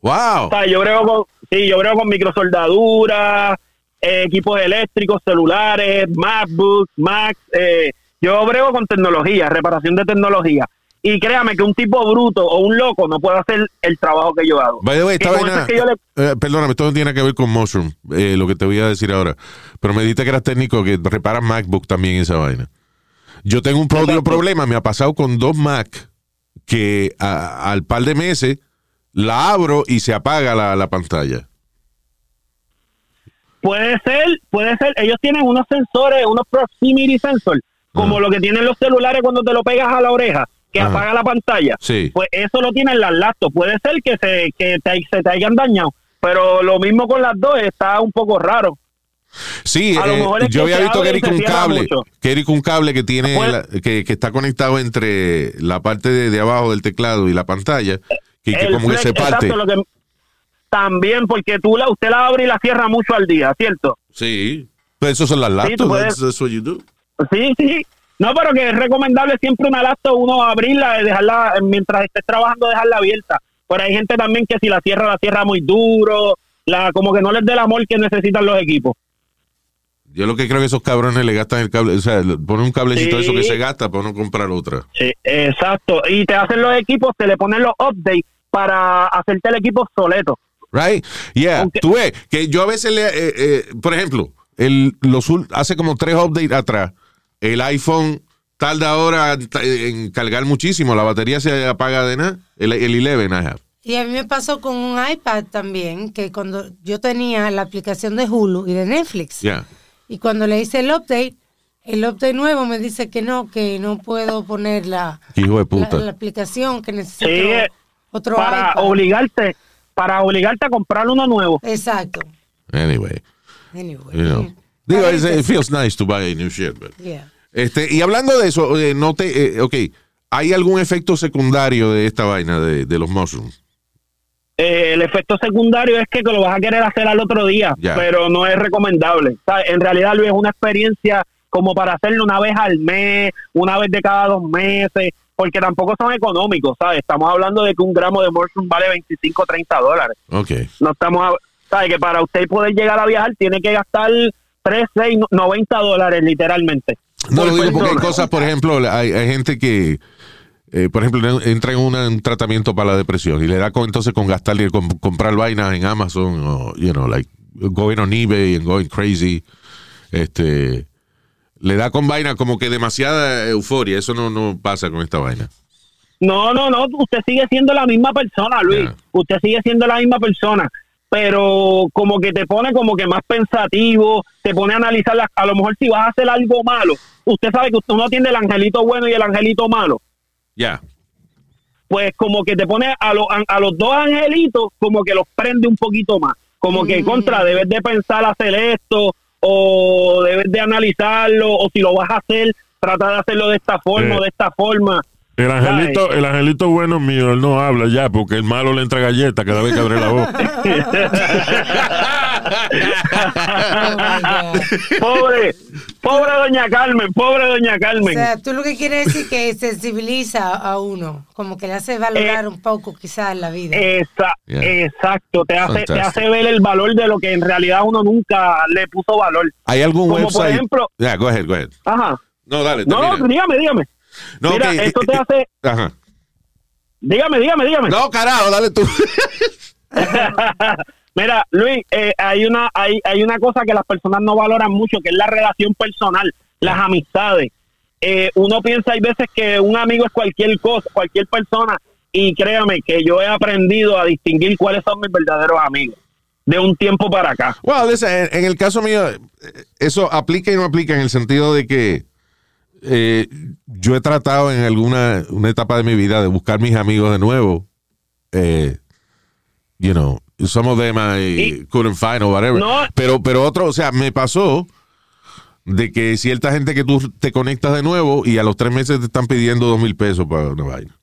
Wow. O sea, yo brego con, sí, yo brego con microsoldaduras, eh, equipos eléctricos, celulares, MacBooks, Macs. Eh, yo brego con tecnología, reparación de tecnología. Y créame que un tipo bruto o un loco no puede hacer el trabajo que yo hago. By the way, Que esta con eso vaina- es que yo le- eh, perdóname, esto no tiene que ver con Mushroom, eh, lo que te voy a decir ahora. Pero me dijiste que eras técnico que reparas MacBook también esa vaina. Yo tengo un pro- Exacto. problema, me ha pasado con dos Mac que a- al par de meses la abro y se apaga la, la pantalla. Puede ser, puede ser. Ellos tienen unos sensores, unos proximity sensors, como lo que tienen los celulares cuando te lo pegas a la oreja, que apaga la pantalla. Sí. Pues eso lo tienen las laptops. Puede ser que se que te, se te hayan dañado, pero lo mismo con las dos está un poco raro. Sí, A lo eh, yo que había visto que se un cable, que era un cable que tiene, Pues- la- que, que está conectado entre la parte de, de abajo del teclado y la pantalla, que, que como que flex, se parte. exacto, lo que- también porque tú la, usted la abre y la cierra mucho al día, ¿cierto? Sí. Pues eso son las laptops, tú puedes- that's, that's what you do. Sí, sí. No, pero que es recomendable siempre una laptop, uno abrirla, dejarla, mientras estés trabajando, dejarla abierta. Pero hay gente también que si la cierra, la cierra muy duro, la como que no les dé el amor que necesitan los equipos. Yo lo que creo que esos cabrones le gastan el cable, o sea, ponen un cablecito Sí. eso que se gasta para no comprar otra. Sí, exacto. Y te hacen los equipos, te le ponen los updates para hacerte el equipo obsoleto. Right? Yeah. Aunque- Tú ves que yo a veces le, eh, eh, por ejemplo, el, los, hace como tres updates atrás, el iPhone tarda ahora en cargar muchísimo, la batería se apaga de nada, el, el 11 I have. Y a mí me pasó con un iPad también, que cuando yo tenía la aplicación de Hulu y de Netflix, Yeah. y cuando le hice el update, el update nuevo me dice que no, que no puedo poner la, Hijo de la, puta. la aplicación, que necesito Sí, eh, otro para iPad. obligarte, para obligarte a comprar uno nuevo. Exacto. Anyway, Anyway. you know. Digo, it feels nice to buy a new shit, but- Yeah. Este, y hablando de eso, eh, no te, eh, ok, ¿hay algún efecto secundario de esta vaina de, de los mushrooms? Eh, el efecto secundario es que lo vas a querer hacer al otro día, pero no es recomendable. O sea, En realidad, Luis, es una experiencia como para hacerlo una vez al mes, una vez de cada dos meses, porque tampoco son económicos, ¿sabes? Estamos hablando de que un gramo de mushroom vale 25 o 30 dólares. Ok. No estamos, a- ¿sabes? Que para usted poder llegar a viajar tiene que gastar 3, 6, 90 dólares literalmente. No lo digo porque hay cosas, por ejemplo, hay, hay gente que, eh, por ejemplo, entra en una- un tratamiento para la depresión y le da con, entonces con gastar y con- comprar vainas en Amazon o, you know, like going on eBay and going crazy. Este, le da con vaina como que demasiada euforia. Eso no, no pasa con esta vaina. No, no, no, usted sigue siendo la misma persona, Luis. Usted sigue siendo la misma persona, pero como que te pone como que más pensativo, te pone a analizar, las- a lo mejor si vas a hacer algo malo, usted sabe que usted no tiene el angelito bueno y el angelito malo, Ya. pues como que te pone a, los a los dos angelitos como que los prende un poquito más, Como que contra, debes de pensar hacer esto o debes de analizarlo o si lo vas a hacer, trata de hacerlo de esta forma Eh. o de esta forma. El angelito, el angelito bueno mío, él no habla ya, porque el malo le entra galleta cada vez que abre la boca. Oh, pobre, pobre doña Carmen, pobre doña O Carmen. sea, tú lo que quieres decir que sensibiliza a uno, como que le hace valorar un poco quizás la vida. Esa- Yeah. Exacto, te hace, te hace ver el valor de lo que en realidad uno nunca le puso valor. ¿Hay algún Como por website? ejemplo- Yeah, go ahead, go ahead. Ajá. No, dale, No, dígame, dígame. No, Mira, esto te hace, Ajá. dígame, dígame, dígame. No, carajo, dale tú. Mira, Luis, eh, hay una hay, hay una cosa que las personas no valoran mucho, que es la relación personal, las amistades. Eh, uno piensa hay veces que un amigo es cualquier cosa, cualquier persona, y créame que yo he aprendido a distinguir cuáles son mis verdaderos amigos de un tiempo para acá. Well, listen, en, en el caso mío, eh, eso aplica y no aplica en el sentido de que eh, yo he tratado en alguna una etapa de mi vida de buscar mis amigos de nuevo. Eh, you know, some of them I couldn't find or whatever. No. Pero, pero otro, o sea, me pasó de que cierta gente que tú te conectas de nuevo y a los tres meses te están pidiendo dos mil pesos para una vaina.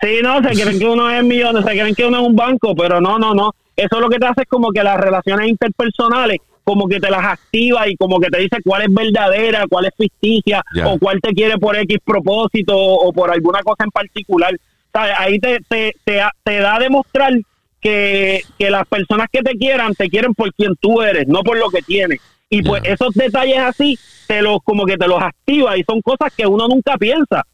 Sí, no, se creen que uno es millones, se creen que uno es un banco, pero no, no, no. Eso lo que te hace es como que las relaciones interpersonales, como que te las activa y como que te dice cuál es verdadera, cuál es ficticia, o cuál te quiere por X propósito o, o por alguna cosa en particular. ¿Sabes? Ahí te, te, te, te da a demostrar que, que las personas que te quieran, te quieren por quien tú eres, no por lo que tienes. Y pues esos detalles así, te los, como que te los activa y son cosas que uno nunca piensa.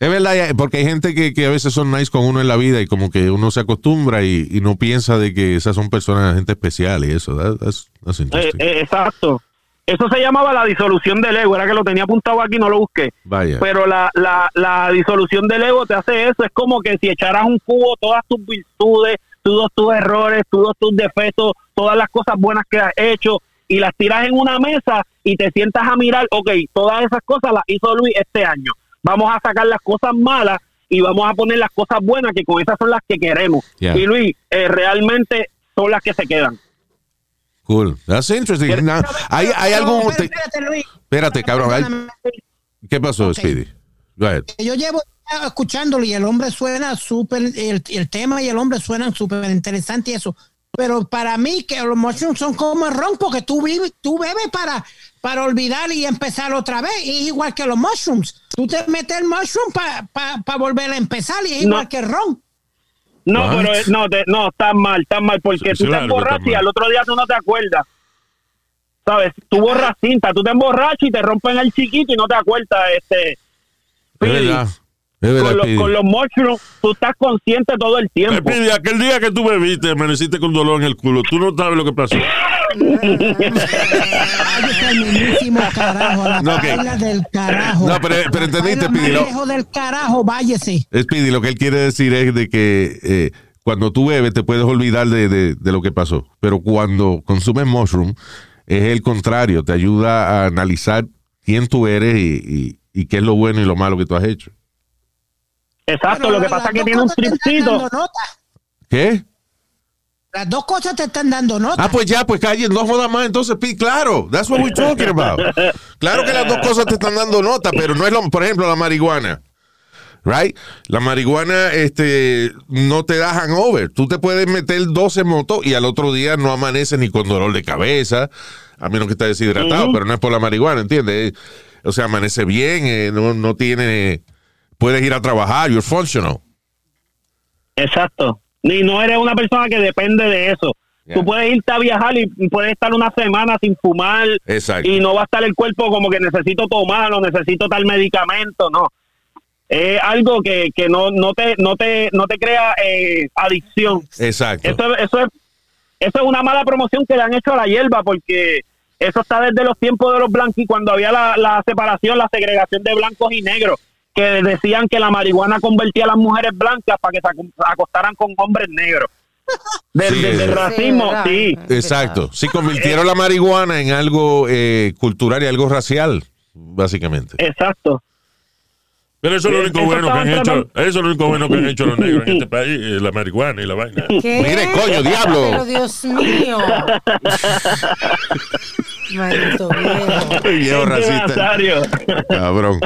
Es verdad, ya, porque hay gente que, que a veces son nice con uno en la vida y como que uno se acostumbra y, y no piensa de que esas son personas, gente especial y eso. That- that's- that's Eh, eh, exacto. Eso se llamaba la disolución del ego. Era que lo tenía apuntado aquí, no lo busqué. Vaya. Pero la, la, la disolución del ego te hace eso. Es como que si echaras un cubo todas tus virtudes, todos tus errores, todos tus defectos, todas las cosas buenas que has hecho y las tiras en una mesa y te sientas a mirar, ok, todas esas cosas las hizo Luis este año. Vamos a sacar las cosas malas y vamos a poner las cosas buenas, que con esas son las que queremos. Yeah. Y Luis, eh, realmente son las que se quedan. Cool. That's interesting. Now, ¿hay, hay te- espérate, Luis. espérate, cabrón. hay-. ¿Qué pasó. Speedy? Go ahead. Yo llevo escuchándolo y el hombre suena súper, el, el tema y el hombre suenan súper interesante y eso. Pero para mí que los mushrooms son como el ron porque tú, vives, tú bebes para, para olvidar y empezar otra vez. Y es igual que los mushrooms. Tú te metes el mushroom para volver a empezar y es No. igual que el ron. No, What? pero eh, no, te, no, estás mal, estás mal, porque Sí, tú te emborrachas está y al otro día tú no te acuerdas. ¿Sabes? Tú borras cinta, tú te emborrachas y te rompen el chiquito y no te acuerdas, este... Es Speedy. verdad. Es verdad, Con, los, Speedy. con los mushrooms, tú estás consciente todo el tiempo. Speedy, aquel día que tú bebiste, amaneciste con dolor en el culo. Tú no sabes lo que pasó. Carajo, la No, del carajo. No, pero- pero entendiste, Pidi, lo- del carajo, váyese. Speedy, lo que él quiere decir es de que eh, cuando tú bebes te puedes olvidar de, de- de lo que pasó. Pero cuando consumes mushroom es el contrario. Te ayuda a analizar quién tú eres y, y- y qué es lo bueno y lo malo que tú has hecho. Exacto, Pero lo que pasa es que tiene un tripcito. ¿Qué? Las dos cosas te están dando nota. Ah, pues ya, pues calle, no jodas más. Entonces, Speedy, claro, that's what we're talking about. Claro que las dos cosas te están dando nota, pero no es lo, por ejemplo, la marihuana. Right? La marihuana este, no te da hangover. Tú te puedes meter 12 motos y al otro día no amaneces ni con dolor de cabeza, a menos que estés deshidratado, pero no es por la marihuana, ¿entiendes? O sea, amanece bien, eh, no, no tiene. Puedes ir a trabajar, you're functional. Exacto. Y no eres una persona que depende de eso. Ya. Tú puedes irte a viajar y puedes estar una semana sin fumar Exacto. y no va a estar el cuerpo como que necesito tomarlo, necesito tal medicamento, no. Es algo que, que no, no, te, no, te, no te crea eh, adicción. Exacto. Eso, eso, es, eso es una mala promoción que le han hecho a la hierba porque eso está desde los tiempos de los blancos y cuando había la, la separación, la segregación de blancos y negros, que decían que la marihuana convertía a las mujeres blancas para que se acostaran con hombres negros. Del, Sí, del- del es- racismo, sí. Exacto. Sí, convirtieron la marihuana en algo eh, cultural y algo racial, básicamente. Exacto. Pero eso es lo único Eso bueno que han hecho. Eso es lo único bueno que han hecho los negros en este país, eh, la marihuana y la vaina. ¿Qué? Mire, coño, diablo. Pero Dios mío. Maldito viejo. Viejo racista. Cabrón.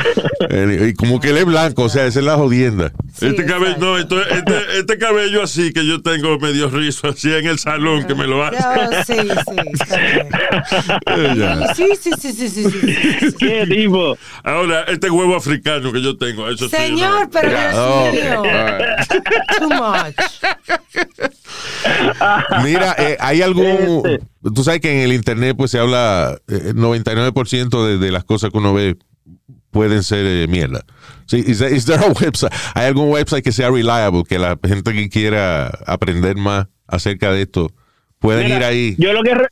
Y como que él es blanco, o sea, esa es la jodienda. Sí, este cabello, no, esto- este, este cabello así que yo tengo medio rizo así en el salón que me lo hace. Ya, sí, sí, está bien. Ya. Sí, sí, sí, sí, sí, sí. ¿Qué tipo? Ahora, este huevo africano que yo tengo, eso sí, Señor, no. pero Dios oh, mío. Too much. Mira, eh, hay algún. Este. Tú sabes que en el internet pues se habla eh, 99% de, de las cosas que uno ve pueden ser eh, mierda. Sí, is there- is there a website? ¿Hay algún website que sea reliable, que la gente que quiera aprender más acerca de esto pueden Mira, ir ahí? Yo lo que re-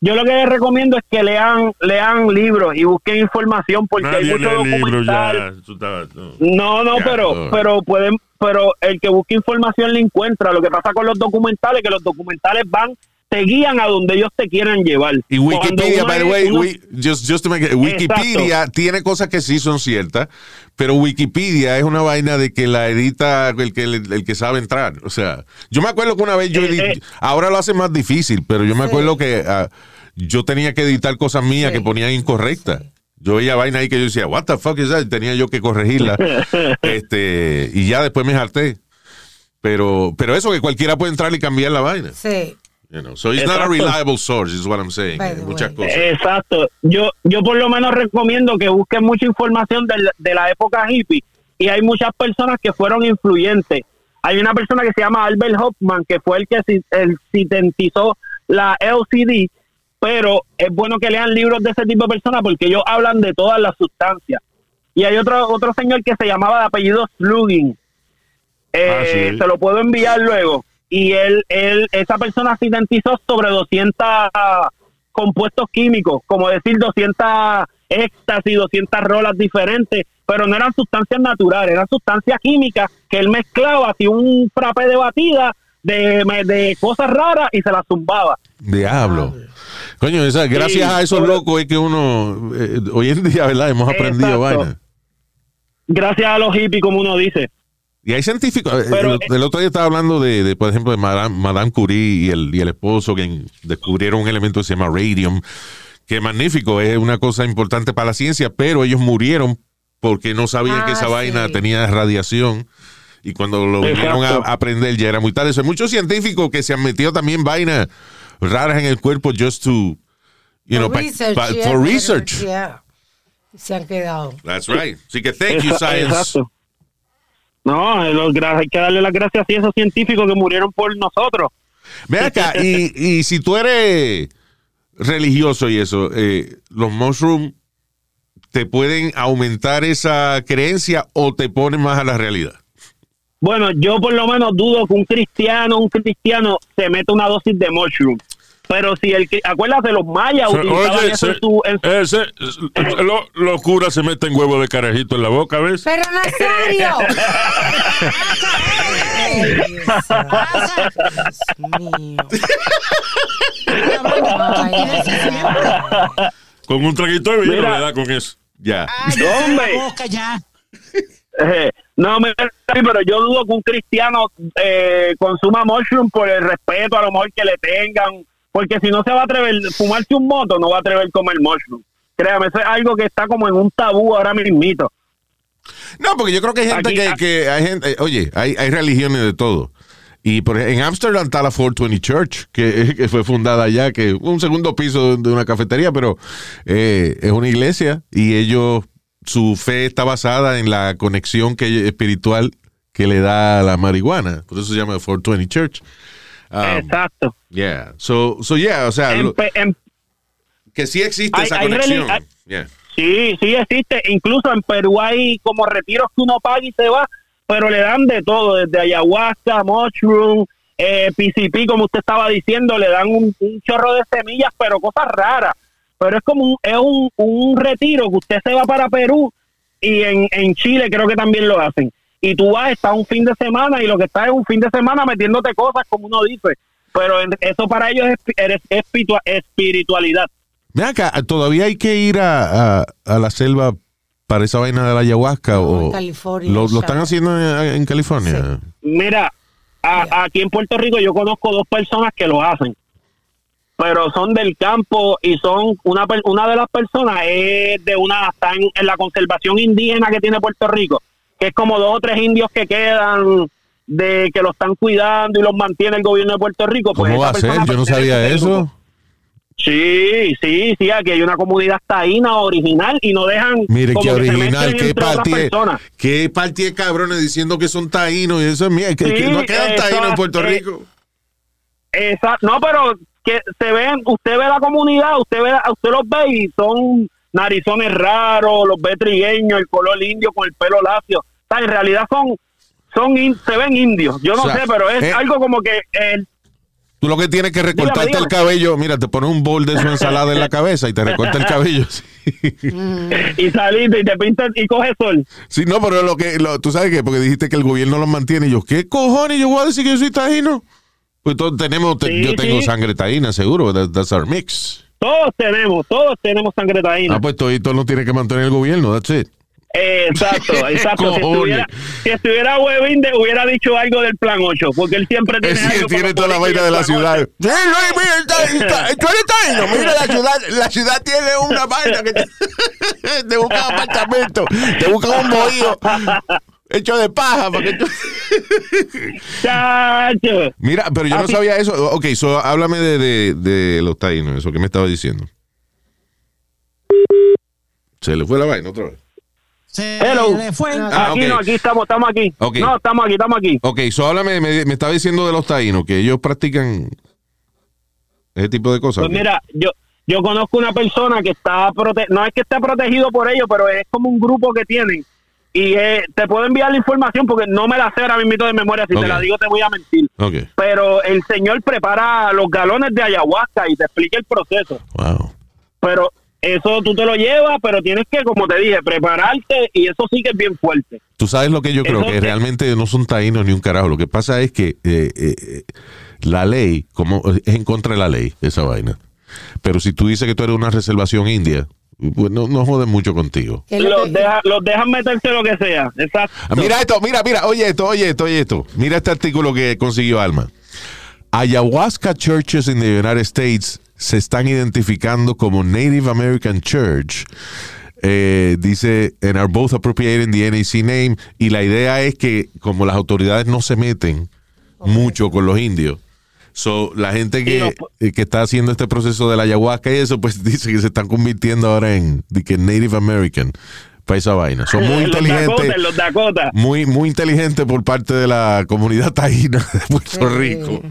yo lo que les recomiendo es que lean lean libros y busquen información porque hay Nadie mucho lee libros ya. documental. Eso está- no. No, no, Ya, pero no. pero pueden pero el que busque información le encuentra. Lo que pasa con los documentales es que los documentales van te guían a donde ellos te quieran llevar. Y Wikipedia, by the way, uno- wi- just, just to make it- Wikipedia tiene cosas que sí son ciertas, pero Wikipedia es una vaina de que la edita el que, el, que sabe entrar. O sea, yo me acuerdo que una vez yo Eh, edit- eh. ahora lo hace más difícil, pero yo me Sí. acuerdo que ah, yo tenía que editar cosas mías Sí. que ponían incorrectas. Yo veía vaina ahí que yo decía, what the fuck is that? Y tenía yo que corregirla. este, y ya después me harté. Pero, pero eso que cualquiera puede entrar y cambiar la vaina. Sí. You know? So it's not a Exacto. reliable source, is what I'm saying. The Muchas cosas. Exacto. Yo, yo por lo menos recomiendo que busquen mucha información del- de, la época hippie y hay muchas personas que fueron influyentes. Hay una persona que se llama Albert Hoffman que fue el que sintetizó la LCD, pero es bueno que lean libros de ese tipo de personas porque ellos hablan de todas las sustancias. Y hay otro otro señor que se llamaba de apellido Slugin. Eh, Ah, sí. Se lo puedo enviar luego. Y él, él, esa persona se identizó sobre 200 compuestos químicos, como decir 200 éxtasis, 200 rolas diferentes, pero no eran sustancias naturales, eran sustancias químicas que él mezclaba así un frappé de batida de, de cosas raras y se las zumbaba. Diablo. Coño, esa, gracias Sí, a esos pero- locos es que uno, eh, hoy en día, ¿verdad? Hemos aprendido Exacto. vaina. Gracias a los hippies, como uno dice. Y hay científicos. eh, Pero- el, el otro día estaba hablando de, de, por ejemplo, de Madame, Madame Curie y el, y el esposo que descubrieron un elemento que se llama radium, que es magnífico, es una cosa importante para la ciencia, pero ellos murieron porque no sabían Ah, que esa sí. vaina tenía radiación. Y cuando lo vinieron a, aprender ya era muy tarde. Eso, hay muchos científicos que se han metido también vainas raras en el cuerpo just to, you know, For pa- research, pa- yeah, for research. yeah. Se han quedado. That's right. Así que thank you, Esa- science. Exacto. No, eh, los hay que darle las gracias a esos científicos que murieron por nosotros. Ven acá, y, y si tú eres religioso y eso, eh, los mushrooms te pueden aumentar esa creencia o te ponen más a la realidad. Bueno, yo por lo menos dudo que un cristiano, un cristiano se meta una dosis de mushroom. Pero si el, acuérdate, los mayas utilizaban Oye, eso se- en su, en su- ese, lo- los curas se meten huevo de carajito en la boca, ¿ves? Pero Nazario. Con un traguito de vino da con eso. Ya. Ay, ya, Hombre. la boca ya. Eh, no, me- sí, pero yo dudo que un cristiano eh, consuma mushroom por el respeto a lo mejor que le tengan, porque si no se va a atrever, fumarse un moto, no va a atrever comer mushroom. Créame, eso es algo que está como en un tabú ahora mismito. No, porque yo creo que hay gente Aquí- que, que hay gente, eh, oye, hay, hay religiones de todo. Y por, ej- en Amsterdam está la 420 Church, que, que fue fundada allá, que un segundo piso de una cafetería, pero eh, es una iglesia y ellos, su fe está basada en la conexión que, espiritual que le da la marihuana. Por eso se llama 420 Church. Um, Exacto. yeah. So, so yeah, o sea, En en- que sí existe Hay- esa hay conexión. reli- hay- Yeah. Sí, sí existe. Incluso en Perú hay como retiros que uno paga y se va, pero le dan de todo, desde ayahuasca, mushroom, eh, PCP, como usted estaba diciendo, le dan un, un chorro de semillas, pero cosas raras. Pero es como un, es un, un retiro que usted se va para Perú y en, en Chile creo que también lo hacen. Y tú vas, estás un fin de semana y lo que estás es un fin de semana metiéndote cosas, como uno dice. Pero en- eso para ellos es, espi- es espiritua- espiritualidad. Ven acá, todavía hay que ir a, a- a la selva para esa vaina de la ayahuasca? No, o en California, ¿Lo, están haciendo en, en California? Mira, a- aquí en Puerto Rico yo conozco dos personas que lo hacen, pero son del campo y son una una de las personas es de una está en, en la conservación indígena que tiene Puerto Rico, que es como dos o tres indios que quedan de que lo están cuidando y los mantiene el gobierno de Puerto Rico. Pues ¿Cómo va a ser? Yo no sabía eso. Sí, sí, sí, aquí hay una comunidad taína original y no dejan Mire, qué que original, qué personas. qué partida de cabrones diciendo que son taínos y eso es mía, que, que Sí, no quedan taínos en Puerto es- Rico. Esa, no, pero que se ven, usted ve la comunidad, usted ve, usted los ve y son narizones raros, los ve trigueños, el color indio con el pelo lacio. En realidad son, son in- se ven indios. Yo no O sea, sé, pero es eh, algo como que el, Tú lo que tienes que recortarte dígame. el cabello, mira, te pones un bol de su ensalada en la cabeza y te recorta el cabello. Sí, y saliste y te pintas y coge sol. Sí, no, pero lo que, lo- tú sabes que, porque dijiste que el gobierno los mantiene. Y yo, ¿qué cojones? Yo voy a decir que yo soy taíno. Pues todos tenemos, te- Sí, yo tengo sangre taína, seguro. That- that's our mix. Todos tenemos, todos tenemos sangre taína. Ah, pues todo, todo lo tiene que mantener el gobierno, that's it. Exacto, exacto. Si estuviera, si estuviera Webin, de- hubiera dicho algo del plan 8, porque él siempre tiene Sí, algo tiene toda la vaina de la ciudad. Sí, mira, está- está- tú eres taíno. Mira, la ciudad, la ciudad tiene una vaina que te, te busca un apartamento, te busca un bohío hecho de paja. Para que tú- Chacho. Mira, pero yo no sabía eso. Ok, so, háblame de, de, de los taínos, eso que me estaba diciendo. Se le fue la vaina otra vez. Se Hello. le fue. Ah, aquí no, aquí estamos, estamos aquí. No, estamos aquí, estamos aquí. Ok, so háblame, me, me estaba diciendo de los taínos, que ellos practican ese tipo de cosas. Pues mira, yo yo conozco una persona que está prote no es que esté protegido por ellos, pero es como un grupo que tienen y eh, te puedo enviar la información porque no me la sé ahora mismo de memoria, si te la digo te voy a mentir. Ok, Pero el señor prepara los galones de ayahuasca y te explica el proceso. wow. Pero eso tú te lo llevas, pero tienes que, como te dije, prepararte y eso sí que es bien fuerte. Tú sabes lo que yo creo, Eso que es- realmente no son taínos ni un carajo. Lo que pasa es que eh, eh, la ley, como es en contra de la ley, esa vaina. Pero si tú dices que tú eres una reservación india, pues no, no joden mucho contigo. ¿Qué es lo Los, deja- los dejan meterse lo que sea. Exacto. Mira esto, mira, mira, oye esto, oye esto, oye esto. Mira este artículo que consiguió Alma. Ayahuasca churches in the United States se están identificando como Native American Church. Eh, dice, and are both appropriating the NAC name. Y la idea es que, como las autoridades no se meten mucho con los indios, so, la gente no, que, eh, que está haciendo este proceso de la ayahuasca y eso, pues dice que se están convirtiendo ahora en de que Native American para esa vaina. Son muy los inteligentes. Dakota, los Dakota. Muy, muy inteligente por parte de la comunidad taína de Puerto. Rico.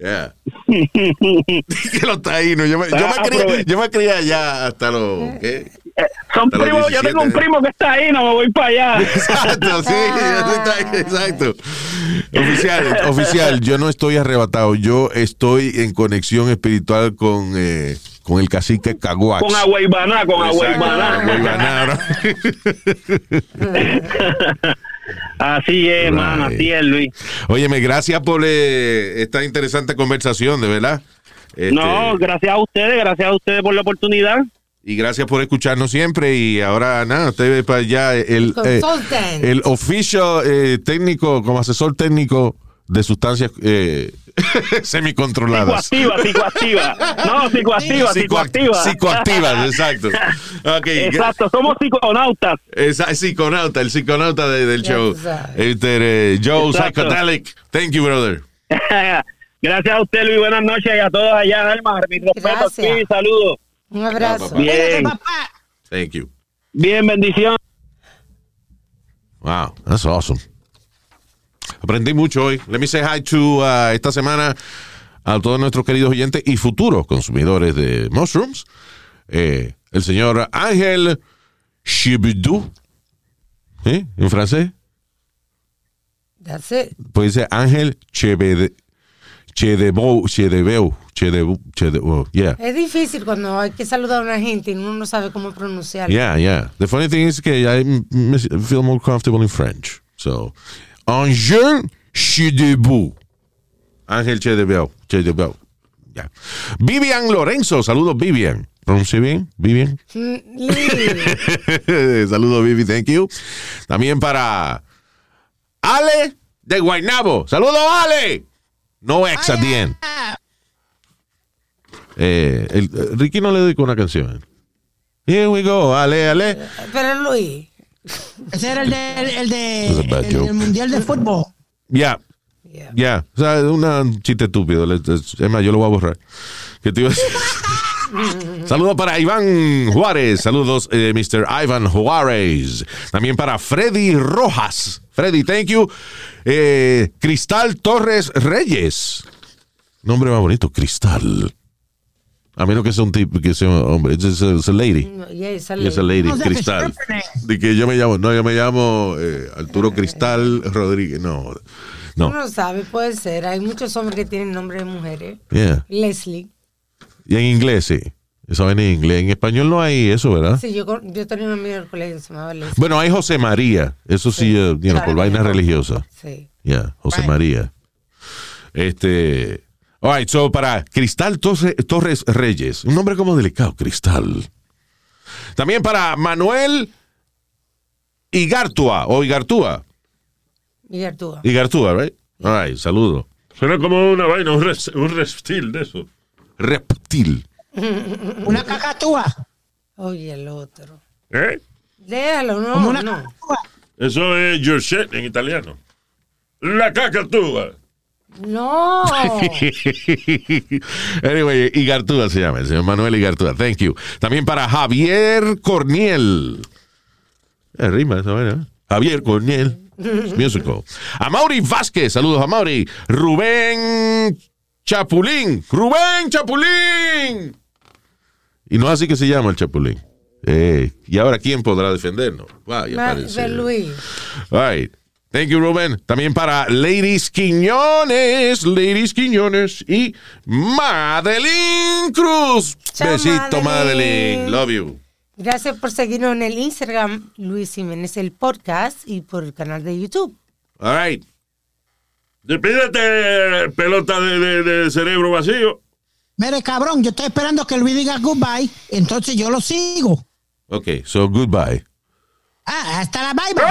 Yeah. que los taínos. Yo me, yo, me Ah, crié, yo me crié allá hasta los. ¿qué? Eh, son Hasta los primos, yo 17. tengo un primo que está ahí, no me voy para allá. Exacto, sí, yo exacto. Oficial, oficial, yo no estoy arrebatado. Yo estoy en conexión espiritual con, eh, con el cacique Caguax. con agua y baná, con agua Así es, Right. hermano, así es, Luis. Óyeme, gracias por eh, esta interesante conversación, de verdad. Este, No, gracias a ustedes, gracias a ustedes por la oportunidad. Y gracias por escucharnos siempre. Y ahora, nada, usted ve para allá el, eh, el oficial eh, técnico, como asesor técnico de sustancias eh, semicontroladas. Psicoactiva, psicoactiva. No, psicoactiva, Psicoac- psicoactiva. Psicoactivas, exacto. Ok, Exacto, somos psiconautas. Esa, psiconauta, el psiconauta de- del show. Este, eh, Joe Exacto. Psychedelic. Thank you, brother. Gracias a usted, Luis. Buenas noches y a todos allá, Alma. Mi respeto, sí, saludos. Un abrazo. Cuídate, Bien, papá. Thank you. bien, bendición. Wow, that's awesome. Aprendí mucho hoy. Let me say hi to uh, esta semana a todos nuestros queridos oyentes y futuros consumidores de mushrooms. Eh, el señor Ángel Chibidou. ¿Eh? ¿En francés? That's it. Pues dice Ángel Chebede, Chedebou, Chedebeu, Chedebou, Chedebou, yeah. Es difícil cuando hay que saludar a una gente y uno no sabe cómo pronunciarlo. Yeah, yeah. The funny thing is que I feel more comfortable in French. So, Angel Chedebou. Ángel Chedebeu. Chedebeu. Yeah. Vivian Lorenzo. Saludos, Vivian. pronuncié bien, Vivian. Saludos, Vivi, thank you. También para Ale de Guaynabo. Saludos, Ale. No ex at the end. Eh, el- Ricky no le dedicó una canción. Here we go, Ale, Ale. Pero Luis. Ese era el, de, el, de, el del Mundial de Fútbol. Ya, Yeah. ya. O sea, un chiste estúpido. Es más, yo lo voy a borrar. ¿Qué te iba a decir? Saludos para Iván Juárez. Saludos, eh, Mr. Ivan Juárez. También para Freddy Rojas. Freddy, thank you. Eh, Cristal Torres Reyes. Nombre más bonito, Cristal. A menos que sea un tipo, que sea un hombre. Es a lady. No, yeah, esa Es a ley. lady, No, Cristal. De que yo me llamo, no, yo me llamo eh, Arturo Cristal Rodríguez. No, no. Uno no sabe, puede ser. Hay muchos hombres que tienen nombre de mujeres. Yeah. Leslie. Y en inglés, sí. Eso ven en inglés. En español no hay eso, ¿verdad? Sí, yo, yo tenía un amigo del colegio que se llamaba Leslie. Bueno, hay José María. Eso sí, Sí. eh, you know, por Claro. vaina religiosa. Sí. Ya, José Right. María. Este. All right, so para Cristal Torre- Torres Reyes. Un nombre como delicado, Cristal. También para Manuel Igartua o Igartúa. Y Artúa. Igartúa, right? All right, saludo. Suena como una vaina, un, res- un reptil de eso. Reptil. Una cacatúa. Oye, el otro. ¿Eh? Déjalo, no, Como una no. cacatúa. Eso es your shit en italiano. La cacatúa. No. anyway, Igartúa se llama, el señor Manuel Igartúa. Thank you. También para Javier Corniel. Eh, rima esa vaina, ¿eh? Javier Corniel. Musical. A Mauri Vázquez. Saludos a Mauri. Rubén Chapulín. Rubén Chapulín. Y no así que se llama el Chapulín. Eh, y ahora, ¿quién podrá defendernos? Ve, Luis. All right. Thank you, Rubén. También para Ladies Quiñones, Ladies Quiñones y Madeline Cruz. Chao, Besito, Madeline. Madeline. Love you. Gracias por seguirnos en el Instagram, Luis Jiménez, el podcast, y por el canal de YouTube. All right. Despídete, pelota de, de- de cerebro vacío. Mire, cabrón, yo estoy esperando que Luis diga goodbye, entonces yo lo sigo. Okay, so goodbye. Ah, hasta la bye bye.